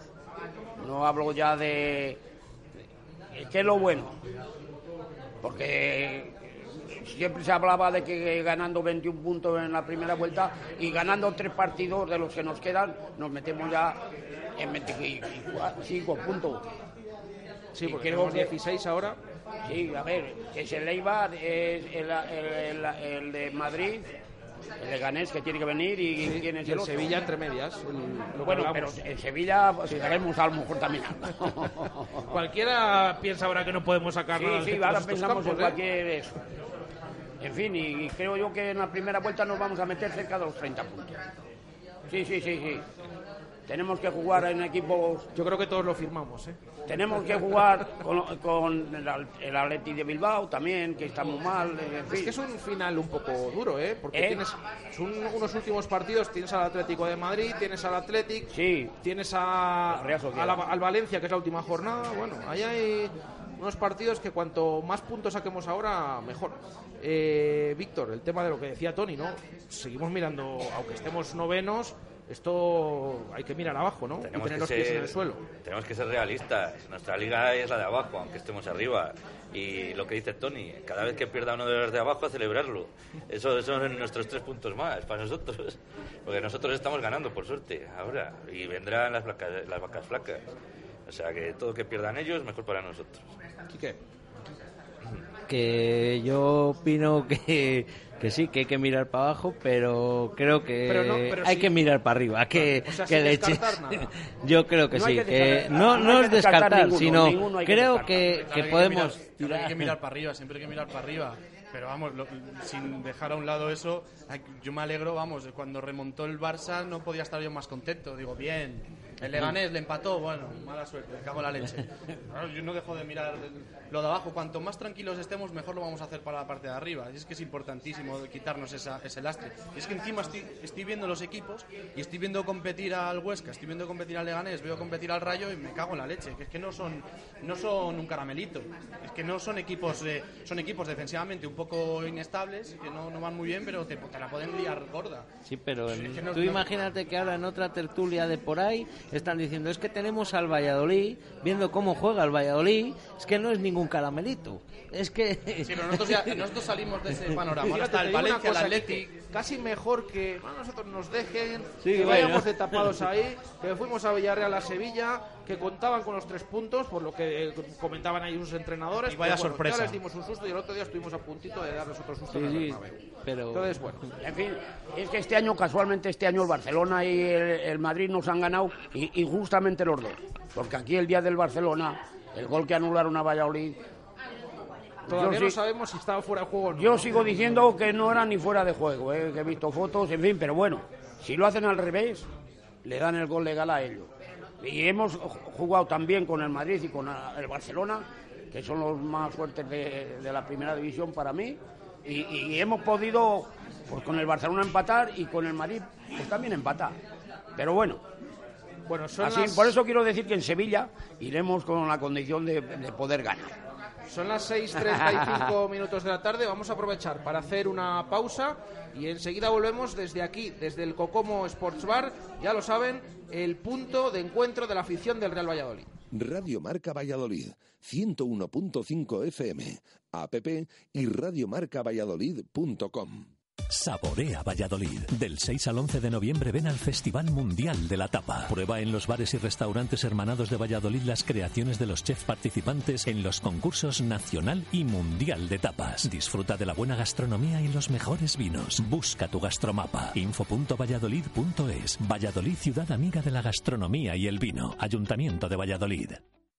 No hablo ya de... ¿Qué es lo bueno? Porque siempre se hablaba de que ganando 21 puntos en la primera vuelta y ganando tres partidos de los que nos quedan, nos metemos ya en 25 puntos. Sí, porque tenemos que- 16 ahora. Sí, a ver, que es el Eibar, es el, el- el- el de Madrid, el de Ganés que tiene que venir y quién es Y el el otro. Sevilla entre medias. el- Bueno, pero en Sevilla pues, llegaremos a lo mejor también. <laughs> Cualquiera piensa ahora que no podemos sacar nada sí, sí, ahora pensamos en ¿eh? cualquier eso. En fin, y, y creo yo que en la primera vuelta nos vamos a meter cerca de los 30 puntos. Sí, sí, sí, sí. Tenemos que jugar en equipos Yo creo que todos lo firmamos, ¿eh? Tenemos que jugar con, con el, el Atleti de Bilbao también, que está muy mal. En Es que es un final un poco duro, ¿eh? Porque ¿Eh? tienes son unos últimos partidos, tienes al Atlético de Madrid, tienes al Atlético, Sí, tienes a la- al Valencia, que es la última jornada. Bueno, ahí hay unos partidos que cuanto más puntos saquemos ahora, mejor. Eh, Víctor, el tema de lo que decía Tony, ¿no? Seguimos mirando, aunque estemos novenos, esto hay que mirar abajo, ¿no? y Tenemos tener que, los pies en ser, el suelo. tenemos que ser realistas. Nuestra liga es la de abajo, aunque estemos arriba. Y lo que dice Tony, cada vez que pierda uno de los de abajo, a celebrarlo. Eso, son nuestros tres puntos más para nosotros. Porque nosotros estamos ganando, por suerte, ahora. Y vendrán las, placas, las vacas flacas. O sea que todo que pierdan ellos, mejor para nosotros. Quique. Que yo opino que, que sí, que hay que mirar para abajo, pero creo que Pero no, pero hay sí. que mirar para arriba, que, O sea, que leche. descartar nada. <laughs> Yo creo que No sí, que no, no es descartar descartar, ninguno, sino ninguno hay que creo que, Claro que hay podemos mirar, tirar. hay que mirar para arriba, siempre hay que mirar para arriba. Pero vamos, lo- sin dejar a un lado eso, yo me alegro, vamos, cuando remontó el Barça no podía estar yo más contento. Digo, bien, el Leganés le empató, bueno, mala suerte, me cago en la leche. <laughs> Claro, yo no dejo de mirar lo de abajo. Cuanto más tranquilos estemos, mejor lo vamos a hacer para la parte de arriba. Y es que es importantísimo quitarnos esa- ese lastre. Y es que encima estoy, estoy viendo los equipos y estoy viendo competir al Huesca, estoy viendo competir al Leganés, veo competir al Rayo y me cago en la leche. Que es que no son, no son un caramelito. Es que no son equipos, eh, son equipos defensivamente un poco inestables, que no, no van muy bien, pero te, te la pueden liar gorda. Sí, pero Es que no- tú no- imagínate que ahora en otra tertulia de por ahí están diciendo es que tenemos al Valladolid, viendo cómo juega el Valladolid, es que no es ningún caramelito. Es que... Sí, pero nosotros, ya, nosotros salimos de ese <laughs> panorama. Está el Valencia, el Atleti. Casi mejor que bueno, nosotros nos dejen, sí, que vayamos de tapados ahí, que fuimos a Villarreal a Sevilla, que contaban con los tres puntos, por lo que comentaban ahí sus entrenadores. Y vaya sorpresa. Ya les dimos un susto y el otro día estuvimos a puntito de darles otro susto. Sí, pero... Entonces, bueno. En fin, es que este año, casualmente, este año el Barcelona y el, Madrid nos han ganado y, y justamente los dos. Porque aquí el día del Barcelona, el gol que anularon a Valladolid Todavía no sabemos si estaba fuera de juego o no. Yo sigo diciendo que no era ni fuera de juego, eh, que he visto fotos, en fin, pero bueno, si lo hacen al revés, le dan el gol legal a ellos. Y hemos jugado también con el Madrid y con el Barcelona, que son los más fuertes de, la primera división para mí, y, hemos podido, pues con el Barcelona empatar y con el Madrid pues, también empatar. Pero bueno, bueno así, por eso quiero decir que en Sevilla iremos con la condición de poder ganar. Son las 6.35 <laughs> minutos de la tarde. Vamos a aprovechar para hacer una pausa y enseguida volvemos desde aquí, desde el Cocomo Sports Bar. Ya lo saben, el punto de encuentro de la afición del Real Valladolid. Radio Marca Valladolid, 101.5 FM, app y radiomarcavalladolid.com. Saborea Valladolid. Del 6 al 11 de noviembre ven al Festival Mundial de la Tapa. Prueba en los bares y restaurantes hermanados de Valladolid las creaciones de los chefs participantes en los concursos nacional y mundial de tapas. Disfruta de la buena gastronomía y los mejores vinos. Busca tu gastromapa. info.valladolid.es. Valladolid, ciudad amiga de la gastronomía y el vino. Ayuntamiento de Valladolid.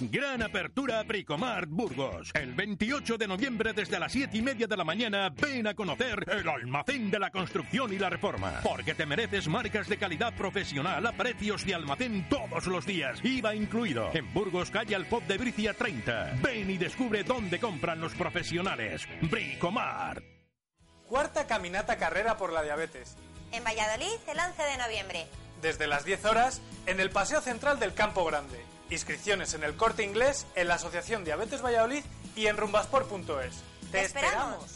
Gran apertura Bricomart Burgos. El 28 de noviembre desde las 7 y media de la mañana ven a conocer el almacén de la construcción y la reforma. Porque te mereces marcas de calidad profesional a precios de almacén todos los días. IVA incluido. En Burgos, calle Pop de Bricia 30. Ven y descubre dónde compran los profesionales. Bricomart. Cuarta caminata carrera por la diabetes. En Valladolid el 11 de noviembre. Desde las 10 horas en el Paseo Central del Campo Grande. Inscripciones en el Corte Inglés, en la Asociación Diabetes Valladolid y en rumbasport.es. ¡Te, esperamos!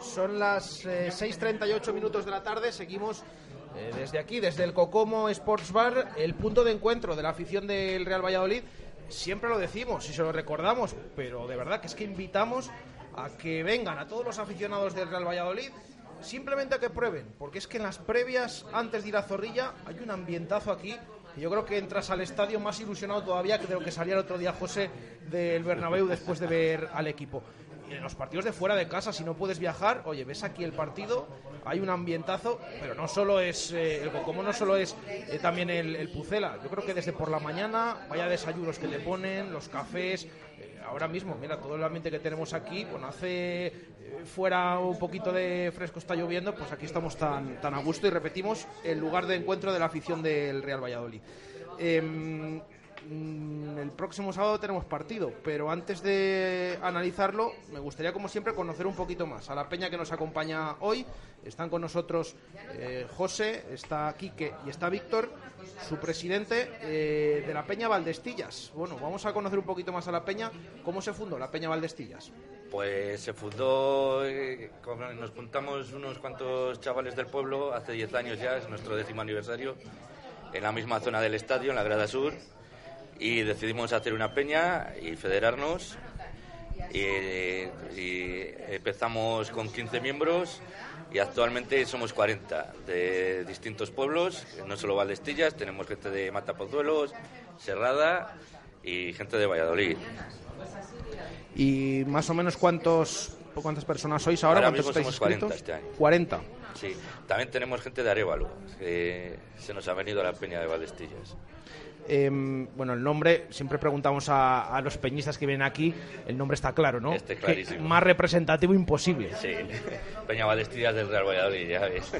Son las 6.38 eh, minutos de la tarde, seguimos eh, desde aquí, desde el Cocomo Sports Bar, el punto de encuentro de la afición del Real Valladolid. Siempre lo decimos y se lo recordamos, pero de verdad que es que invitamos a que vengan a todos los aficionados del Real Valladolid simplemente a que prueben, porque es que en las previas, antes de ir a Zorrilla, hay un ambientazo aquí. Y yo creo que entras al estadio más ilusionado todavía que de lo que salía el otro día José del Bernabéu después de ver al equipo en los partidos de fuera de casa, si no puedes viajar, oye, ves aquí el partido, hay un ambientazo, pero no solo es eh, el no solo es eh, también el, Pucela. Yo creo que desde por la mañana, vaya desayunos que te ponen, los cafés. Eh, ahora mismo, mira, todo el ambiente que tenemos aquí, bueno, hace fuera un poquito de fresco, está lloviendo, pues aquí estamos tan, tan a gusto y repetimos el lugar de encuentro de la afición del Real Valladolid. Mm, próximo sábado tenemos partido, pero antes de analizarlo, me gustaría, como siempre, conocer un poquito más a la peña que nos acompaña hoy. Están con nosotros eh, José, está Quique y está Víctor, su presidente eh, de la Peña Valdestillas. Bueno, vamos a conocer un poquito más a la peña. ¿Cómo se fundó la Peña Valdestillas? Pues se fundó, eh, nos juntamos unos cuantos chavales del pueblo hace 10 años ya, es nuestro décimo aniversario, en la misma zona del estadio, en la grada sur, y decidimos hacer una peña y federarnos. Y, y empezamos con 15 miembros y actualmente somos 40 de distintos pueblos, no solo Valdestillas, tenemos gente de Matapozuelos, Serrada y gente de Valladolid. ¿Y más o menos cuántos, cuántas personas sois ahora? Ahora ¿Cuántos mismo estáis somos 40 inscritos? este año. 40. Sí, también tenemos gente de Arevalo, que se nos ha venido a la peña de Valdestillas. Em, bueno, el nombre, siempre preguntamos a, a los peñistas que vienen aquí, el nombre está claro, ¿no? Este Que- clarísimo. más representativo imposible. Sí, Peña Valdestillas del Real Valladolid, ya ves.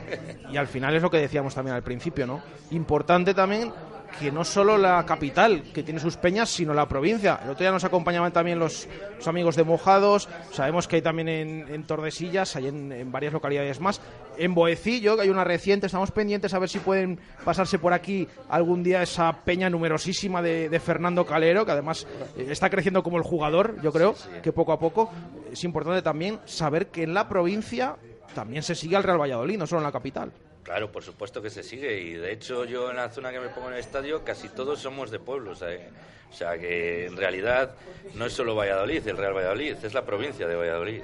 Y al final es lo que decíamos también al principio, ¿no? Importante también que no solo la capital, que tiene sus peñas, sino la provincia. El otro día nos acompañaban también los, los amigos de Mojados, sabemos que hay también en, en Tordesillas, hay en, en varias localidades más. En Boecillo, que hay una reciente, estamos pendientes a ver si pueden pasarse por aquí algún día esa peña numerosísima de, de Fernando Calero, que además eh, está creciendo como el jugador, yo creo, que poco a poco es importante también saber que en la provincia también se sigue al Real Valladolid, no solo en la capital. Claro, por supuesto que se sigue y de hecho yo en la zona que me pongo en el estadio casi todos somos de pueblos. ¿eh? O sea que en realidad no es solo Valladolid, el Real Valladolid, es la provincia de Valladolid.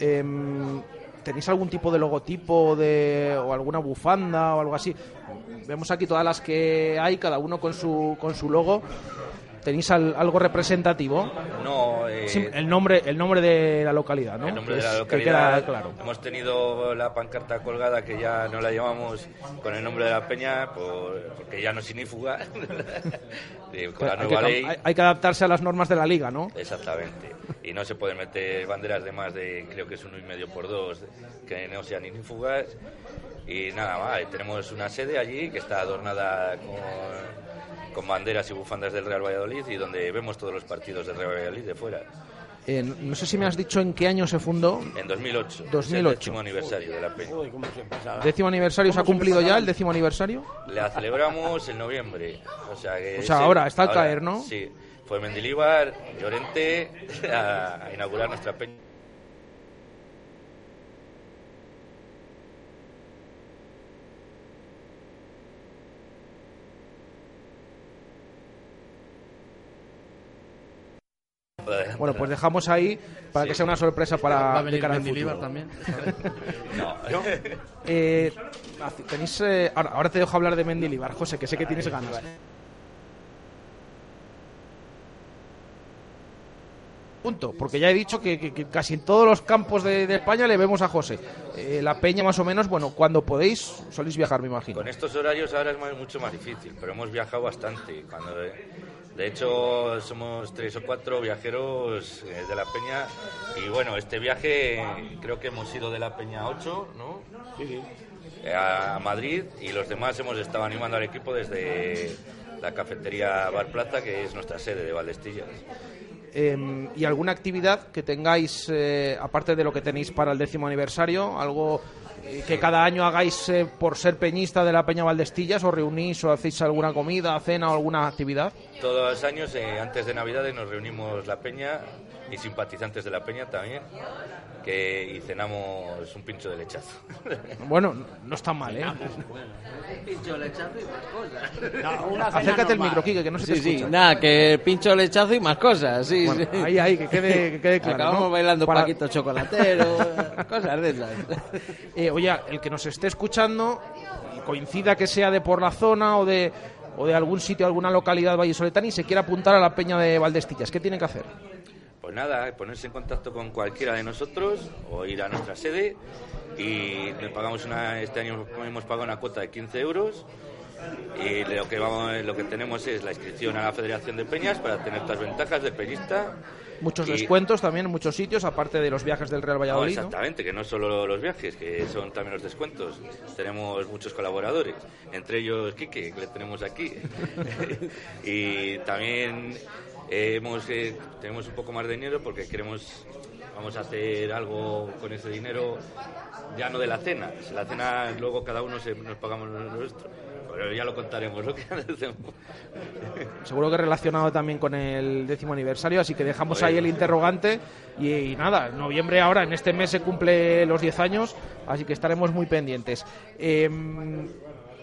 Em, ¿Tenéis algún tipo de logotipo de, o alguna bufanda o algo así? Vemos aquí todas las que hay, cada uno con su, con su logo. ¿Tenéis al- algo representativo? No, eh, Sí, el, nombre, el nombre de la localidad, ¿no? El nombre Que de la es- que localidad. queda claro. Hemos tenido la pancarta colgada que ya no la llevamos con el nombre de la peña por- porque ya no es inífuga. Eh, <laughs> con la hay, que, nueva cam- ley. hay- hay que adaptarse a las normas de la liga, ¿no? Exactamente. Y no se pueden meter banderas de más de, creo que es uno y medio por dos, que no sean inífugas. Y nada más, tenemos una sede allí que está adornada con, con banderas y bufandas del Real Valladolid y donde vemos todos los partidos del Real Valladolid de fuera. Eh, no sé si me has dicho en qué año se fundó. En 2008. Es el 2008. décimo aniversario de la peña. ¿Décimo aniversario? ¿Se ha cumplido ya el décimo aniversario? La celebramos en noviembre. O sea, que O sea, sí, ahora, está al caer, ¿no? Sí. Fue Mendilíbar, Llorente, <laughs> a, a inaugurar nuestra peña. Bueno, pues dejamos ahí para Sí. que sea una sorpresa para Va a de venir cara al también. <laughs> No, Eh, tenéis, eh, ahora, ahora te dejo hablar de Mendilibar, José, que sé que tienes ganas. Punto, porque ya he dicho que, que- que casi en todos los campos de, de España le vemos a José. Eh, la Peña, más o menos, bueno, cuando podéis, soléis viajar, me imagino. Con estos horarios ahora es más- mucho más difícil, pero hemos viajado bastante. Cuando, de hecho, somos tres o cuatro viajeros eh, de la Peña y bueno, este viaje creo que hemos ido de la Peña a ocho, ¿no? Eh, A, a Madrid y los demás hemos estado animando al equipo desde la cafetería Bar Plaza, que es nuestra sede de Valdestillas. Eh, ¿Y alguna actividad que tengáis, eh, aparte de lo que tenéis para el décimo aniversario? ¿Algo que cada año hagáis eh, por ser peñista de la Peña Valdestillas? ¿O reunís o hacéis alguna comida, cena o alguna actividad? Todos los años, eh, antes de Navidades, nos reunimos la Peña y simpatizantes de la Peña también, que y cenamos un pincho de lechazo. <laughs> Bueno, no está mal, ¿eh? Pincho lechazo y más cosas. <laughs> Acércate el micro, Quique, que no se te Sí, sí, escucha. nada, que pincho lechazo y más cosas, sí, Bueno, sí. ahí, ahí, que quede, que quede claro. Acabamos ¿no? bailando Para- Paquito Chocolatero, <laughs> cosas de esas. Oye, el que nos esté escuchando, coincida que sea de por la zona o de, o de algún sitio, alguna localidad vallisoletana y se quiera apuntar a la Peña de Valdestillas, ¿qué tiene que hacer? Pues nada, ponerse en contacto con cualquiera de nosotros o ir a nuestra sede y le pagamos una, este año hemos pagado una cuota de 15 euros Y lo que, vamos, lo que tenemos es la inscripción a la Federación de Peñas para tener estas ventajas de peñista. Muchos Y- descuentos también en muchos sitios, aparte de los viajes del Real Valladolid. ¿no? exactamente, que no solo los viajes, que son también los descuentos. Tenemos muchos colaboradores, entre ellos Quique, que le tenemos aquí. <laughs> y también eh, hemos, eh, tenemos un poco más de dinero porque queremos, vamos a hacer algo con ese dinero, ya no de la cena. La cena luego cada uno se, nos pagamos nuestro. Pero ya lo contaremos, <laughs> hacemos. Seguro que relacionado también con el décimo aniversario, así que dejamos ahí el interrogante. Y, y nada, en noviembre ahora, en este mes se cumple los 10 años, así que estaremos muy pendientes. Em,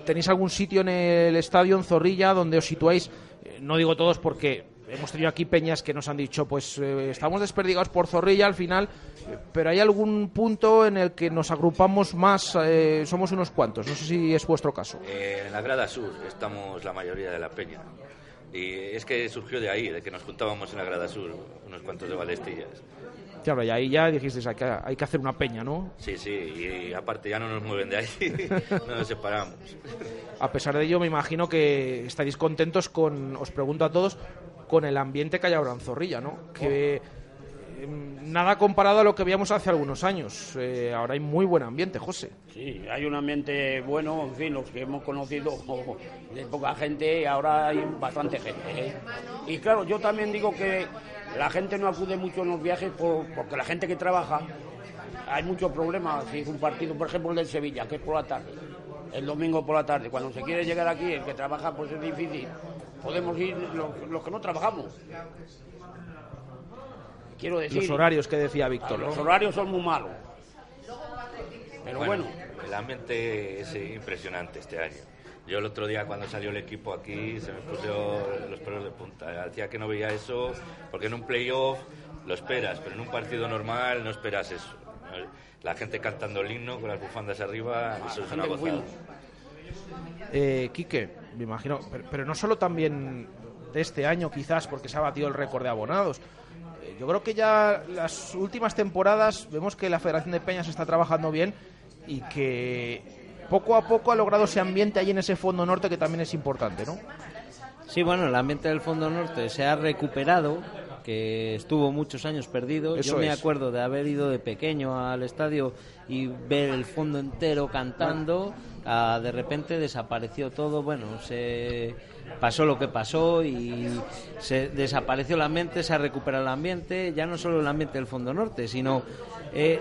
¿Tenéis algún sitio en el estadio, en Zorrilla, donde os situáis? Eh, No digo todos porque hemos tenido aquí peñas que nos han dicho, pues eh, estamos desperdigados por Zorrilla al final, eh, pero hay algún punto en el que nos agrupamos más, eh, somos unos cuantos, no sé si es vuestro caso. Eh, en la grada sur estamos la mayoría de la peña. Y es que surgió de ahí, de que nos juntábamos en la grada sur, unos cuantos de Valestillas. Claro, y ahí ya dijisteis, hay que, hay que hacer una peña, ¿no? Sí, sí, y aparte ya no nos mueven de ahí, <laughs> no nos separamos. A pesar de ello, me imagino que estaréis contentos con, os pregunto a todos, con el ambiente que hay ahora en Zorrilla, ¿no? Que eh, nada comparado a lo que veíamos hace algunos años. Eh, ahora hay muy buen ambiente, José. Sí, hay un ambiente bueno, en fin, los que hemos conocido <laughs> de poca gente, ahora hay bastante gente. ¿eh? Y claro, yo también digo que la gente no acude mucho en los viajes por- porque la gente que trabaja, hay muchos problemas. Si es un partido, por ejemplo, el del Sevilla, que es por la tarde, el domingo por la tarde, cuando se quiere llegar aquí, el que trabaja, pues es difícil. Podemos ir los, los que no trabajamos. Quiero decir, Los horarios que decía Víctor, los horarios son muy malos. Pero bueno, El ambiente es impresionante este año. Yo el otro día cuando salió el equipo aquí se me pusieron los pelos de punta. Decía que no veía eso porque en un playoff lo esperas, pero en un partido normal no esperas eso. La gente cantando el himno con las bufandas arriba, eso es una gozada. Eh, Quique, me imagino, pero, pero no solo también de este año quizás porque se ha batido el récord de abonados. Eh, Yo creo que ya las últimas temporadas vemos que la Federación de Peñas está trabajando bien y que poco a poco ha logrado ese ambiente ahí en ese fondo norte que también es importante, ¿no? Sí, bueno, el ambiente del Fondo Norte se ha recuperado, que estuvo muchos años perdido. Eso Yo me es. acuerdo de haber ido de pequeño al estadio y ver el fondo entero cantando. Ah, de repente desapareció todo, bueno, se pasó lo que pasó y se desapareció el ambiente, se ha recuperado el ambiente, ya no solo el ambiente del Fondo Norte, sino eh,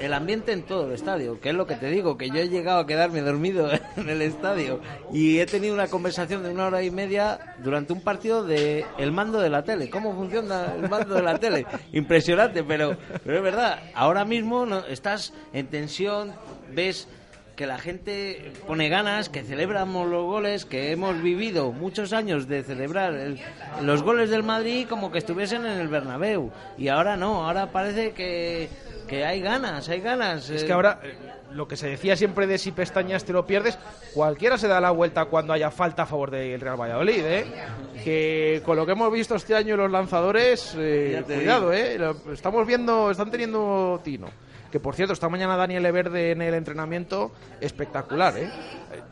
el ambiente en todo el estadio, que es lo que te digo, que yo he llegado a quedarme dormido <laughs> en el estadio y he tenido una conversación de una hora y media durante un partido de el mando de la tele, cómo funciona el mando de la tele, <laughs> impresionante, pero, pero es verdad, ahora mismo no, estás en tensión, ves que la gente pone ganas, que celebramos los goles, que hemos vivido muchos años de celebrar el- los goles del Madrid como que estuviesen en el Bernabéu. Y ahora no, ahora parece que, que hay ganas, hay ganas. Es eh. que ahora eh, lo que se decía siempre de si pestañas te lo pierdes, cualquiera se da la vuelta cuando haya falta a favor del Real Valladolid, ¿eh? Que con lo que hemos visto este año los lanzadores, eh, cuidado. ¿eh? Estamos viendo, están teniendo tino. Que por cierto, esta mañana Daniel Everde en el entrenamiento, espectacular, ¿eh?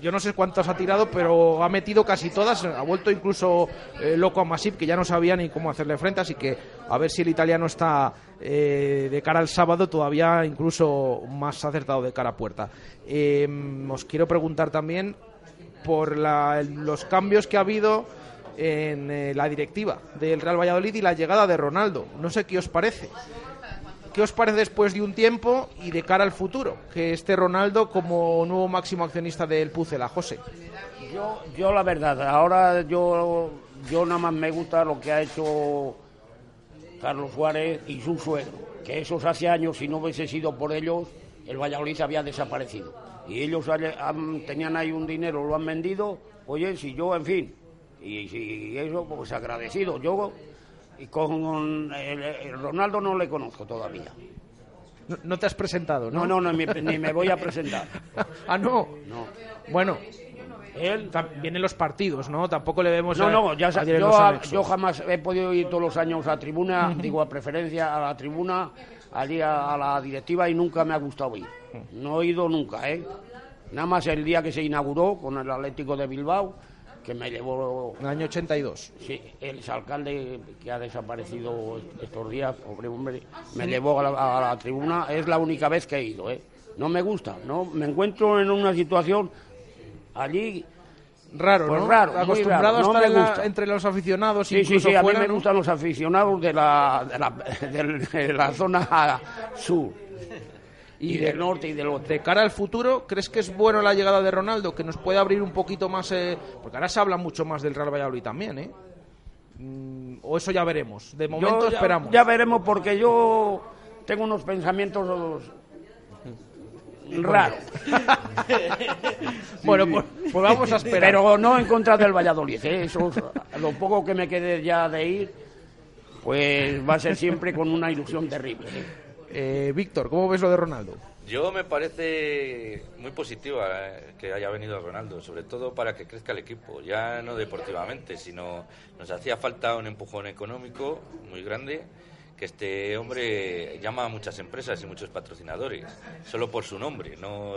Yo no sé cuántas ha tirado, pero ha metido casi todas. Ha vuelto incluso eh, loco a Masip, que ya no sabía ni cómo hacerle frente. Así que a ver si el italiano está eh, de cara al sábado todavía incluso más acertado de cara a puerta. Eh, os quiero preguntar también por la- los cambios que ha habido en eh, la directiva del Real Valladolid y la llegada de Ronaldo. No sé qué os parece. ¿Qué os parece después de un tiempo y de cara al futuro? Que esté Ronaldo como nuevo máximo accionista del Pucela, José. Yo, yo la verdad, ahora yo, yo nada más me gusta lo que ha hecho Carlos Suárez y su suegro, que esos hace años, si no hubiese sido por ellos, el Valladolid había desaparecido. Y ellos tenían ahí un dinero, lo han vendido, oye, si yo, en fin, y si eso, pues agradecido. Yo, y con el, el Ronaldo no le conozco todavía. No, no te has presentado, ¿no? No, no, no, ni, ni me voy a presentar. <laughs> ah, no. No. Bueno, él vienen los partidos, ¿no? Tampoco le vemos No, a- no, ya a yo, a- yo jamás he podido ir todos los años a tribuna, <laughs> digo a preferencia a la tribuna, allí a, a la directiva y nunca me ha gustado ir. No he ido nunca, ¿eh? Nada más el día que se inauguró con el Atlético de Bilbao, que me llevó... En el año 82. Sí, el exalcalde que ha desaparecido estos días, pobre hombre, me llevó a la, a la tribuna. Es la única vez que he ido, ¿eh? No me gusta, ¿no? Me encuentro en una situación allí... Raro, pues ¿no? raro, Acostumbrado raro, a estar en la- entre los aficionados, Sí, sí, sí, a mí fuera, me ¿no? gustan los aficionados de la, de la, <laughs> de la zona sur. Y, del norte y del otro. De cara al futuro, ¿crees que es bueno la llegada de Ronaldo? Que nos puede abrir un poquito más. eh, porque ahora se habla mucho más del Real Valladolid también, ¿eh? Mm, o eso ya veremos. De momento ya- esperamos. Ya veremos porque yo tengo unos pensamientos raros. <laughs> Bueno, pues, pues vamos a esperar. Pero no en contra del Valladolid. ¿eh? Eso, es- lo poco que me quede ya de ir, pues va a ser siempre con una ilusión terrible. ¿eh? Eh, Víctor, ¿cómo ves lo de Ronaldo? Yo me parece muy positiva eh, que haya venido Ronaldo, sobre todo para que crezca el equipo, ya no deportivamente, sino nos hacía falta un empujón económico muy grande, que este hombre llama a muchas empresas y muchos patrocinadores, solo por su nombre, no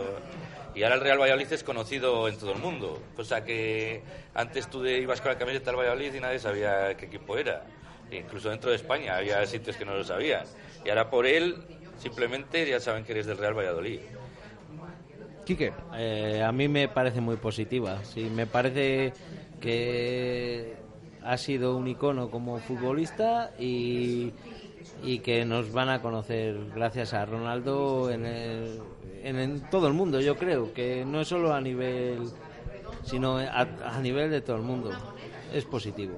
y ahora el Real Valladolid es conocido en todo el mundo, cosa que antes tú ibas con la camiseta del Valladolid y nadie sabía qué equipo era. Incluso dentro de España había sitios que no lo sabían. Y ahora por él simplemente ya saben que eres del Real Valladolid. Quique. Eh, a mí me parece muy positiva. Sí, me parece que ha sido un icono como futbolista y, y que nos van a conocer gracias a Ronaldo en, el- en, en todo el mundo, yo creo, que no es solo a nivel, sino a, a nivel de todo el mundo. Es positivo.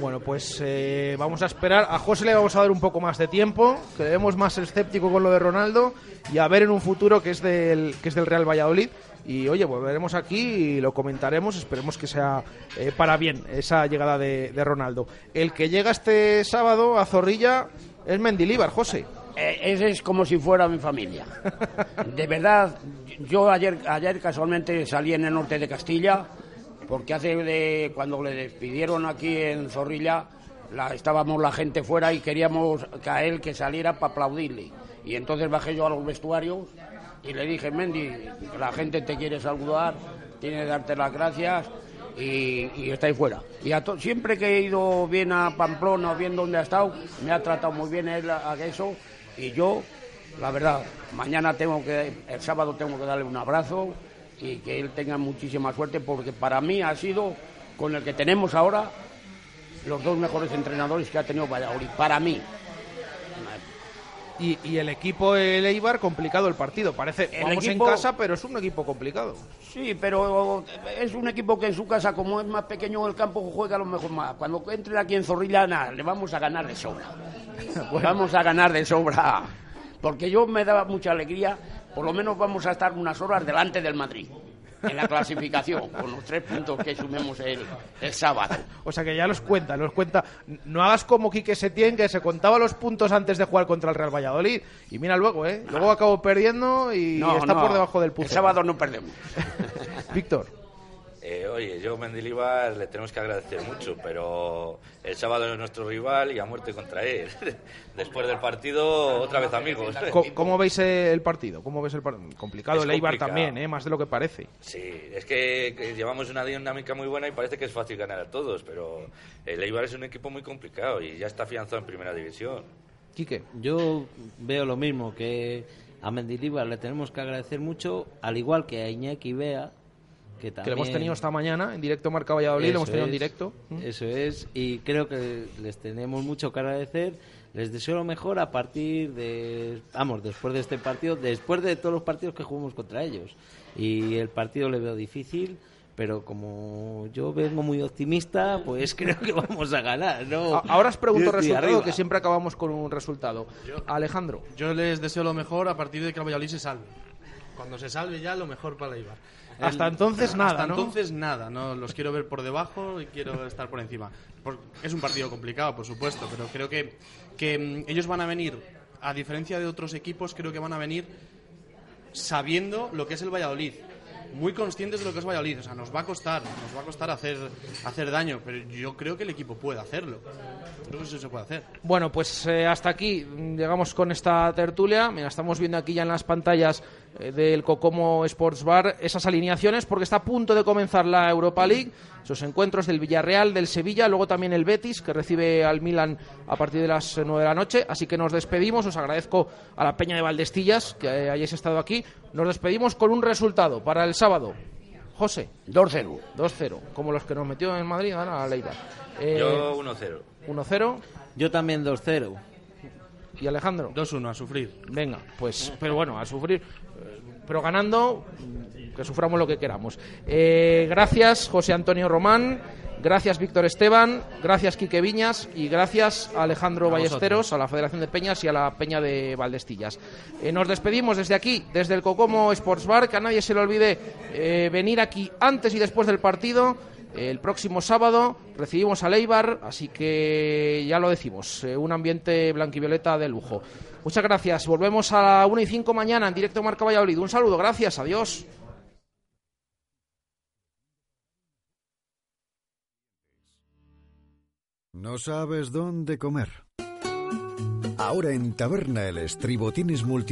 Bueno, pues eh, vamos a esperar. A José le vamos a dar un poco más de tiempo, que le vemos más escéptico con lo de Ronaldo y a ver en un futuro que es del, que es del Real Valladolid. Y oye, volveremos aquí y lo comentaremos. Esperemos que sea eh, para bien esa llegada de, de Ronaldo. El que llega este sábado a Zorrilla es Mendilíbar, José. Eh, ese es como si fuera mi familia. <laughs> De verdad, yo ayer, ayer casualmente salí en el norte de Castilla, porque hace de cuando le despidieron aquí en Zorrilla, la, estábamos la gente fuera y queríamos que a él que saliera para aplaudirle. Y entonces bajé yo a los vestuarios y le dije, Mendy, la gente te quiere saludar, tiene que darte las gracias y, y está ahí fuera. Y a to- siempre que he ido bien a Pamplona o bien donde ha estado, me ha tratado muy bien él a, a eso y yo, la verdad, mañana tengo que, el sábado tengo que darle un abrazo y que él tenga muchísima suerte porque para mí ha sido, con el que tenemos ahora, los dos mejores entrenadores que ha tenido Valladolid, para mí. Y, y el equipo el Eibar, complicado el partido. Parece, El vamos equipo- en casa, pero es un equipo complicado. Sí, pero es un equipo que en su casa, como es más pequeño el campo, juega a lo mejor más. Cuando entre aquí en Zorrilla, nada, le vamos a ganar de sobra. <laughs> Vamos a ganar de sobra. Porque yo me daba mucha alegría, por lo menos vamos a estar unas horas delante del Madrid, en la clasificación, con los tres puntos que sumemos el, el sábado. O sea que ya los cuenta, los cuenta. No hagas como Quique Setién, que se contaba los puntos antes de jugar contra el Real Valladolid. Y mira luego, ¿eh? Luego acabó perdiendo y No, está no, por debajo del puzo. El sábado no perdemos. <laughs> Víctor. Eh, oye, yo Mendilibar le tenemos que agradecer mucho, pero el sábado es nuestro rival y a muerte contra él. <laughs> Después del partido, otra vez amigos. Co- ¿Cómo, veis eh, el partido? ¿Cómo ves el partido? Complicado Es el Eibar complicado. también, ¿eh? Más de lo que parece. Sí, es que, que llevamos una dinámica muy buena y parece que es fácil ganar a todos, pero el Eibar es un equipo muy complicado y ya está afianzado en primera división. Quique. Yo veo lo mismo, que a Mendilibar le tenemos que agradecer mucho, al igual que a Iñaki Bea, que lo hemos tenido esta mañana en directo Marca Valladolid, lo hemos tenido en directo. ¿Mm? Eso es, y creo que les tenemos mucho que agradecer. Les deseo lo mejor a partir de, vamos, después de este partido, después de todos los partidos que jugamos contra ellos. Y el partido le veo difícil, pero como yo vengo muy optimista, pues <laughs> creo que vamos a ganar, ¿no? Ahora os pregunto estoy resultado, arriba. que siempre acabamos con un resultado. Alejandro. Yo les deseo lo mejor a partir de que el Valladolid se salve. Cuando se salve ya, lo mejor para el Eibar. Hasta entonces nada, Hasta ¿no? entonces nada, no los quiero ver por debajo y quiero estar por encima. Por- es un partido complicado, por supuesto, pero creo que, que mm, ellos van a venir, a diferencia de otros equipos, creo que van a venir sabiendo lo que es el Valladolid. Muy conscientes de lo que es Valladolid. O sea, nos va a costar, nos va a costar hacer, hacer daño, pero yo creo que el equipo puede hacerlo. Creo que eso se puede hacer. Bueno, pues eh, hasta aquí llegamos con esta tertulia. Mira, estamos viendo aquí ya en las pantallas eh, del Cocomo Sports Bar esas alineaciones porque está a punto de comenzar la Europa League. Esos encuentros del Villarreal, del Sevilla, luego también el Betis que recibe al Milan a partir de las 9 de la noche. Así que nos despedimos. Os agradezco a la Peña de Valdestillas que eh, hayáis estado aquí. Nos despedimos con un resultado para el sábado. José. 2-0. 2-0, como los que nos metió en Madrid ahora a Leiva. Eh, Yo 1-0. 1-0. Yo también 2-0. ¿Y Alejandro? 2-1, a sufrir. Venga, pues, pero bueno, a sufrir. eh, Pero ganando, que suframos lo que queramos. Eh, gracias, José Antonio Román. Gracias, Víctor Esteban. Gracias, Quique Viñas. Y gracias a Alejandro A Ballesteros, a la Federación de Peñas y a la Peña de Valdestillas. Eh, nos despedimos desde aquí, desde el Cocomo Sports Bar. Que a nadie se le olvide eh, venir aquí antes y después del partido. El próximo sábado recibimos a Leibar, así que ya lo decimos, eh, un ambiente blanquivioleta de lujo. Muchas gracias. Volvemos a la 1 y 5 mañana en directo Marca Valladolid. Un saludo, gracias, adiós. No sabes dónde comer. Ahora en Taberna El Estribo tienes multitud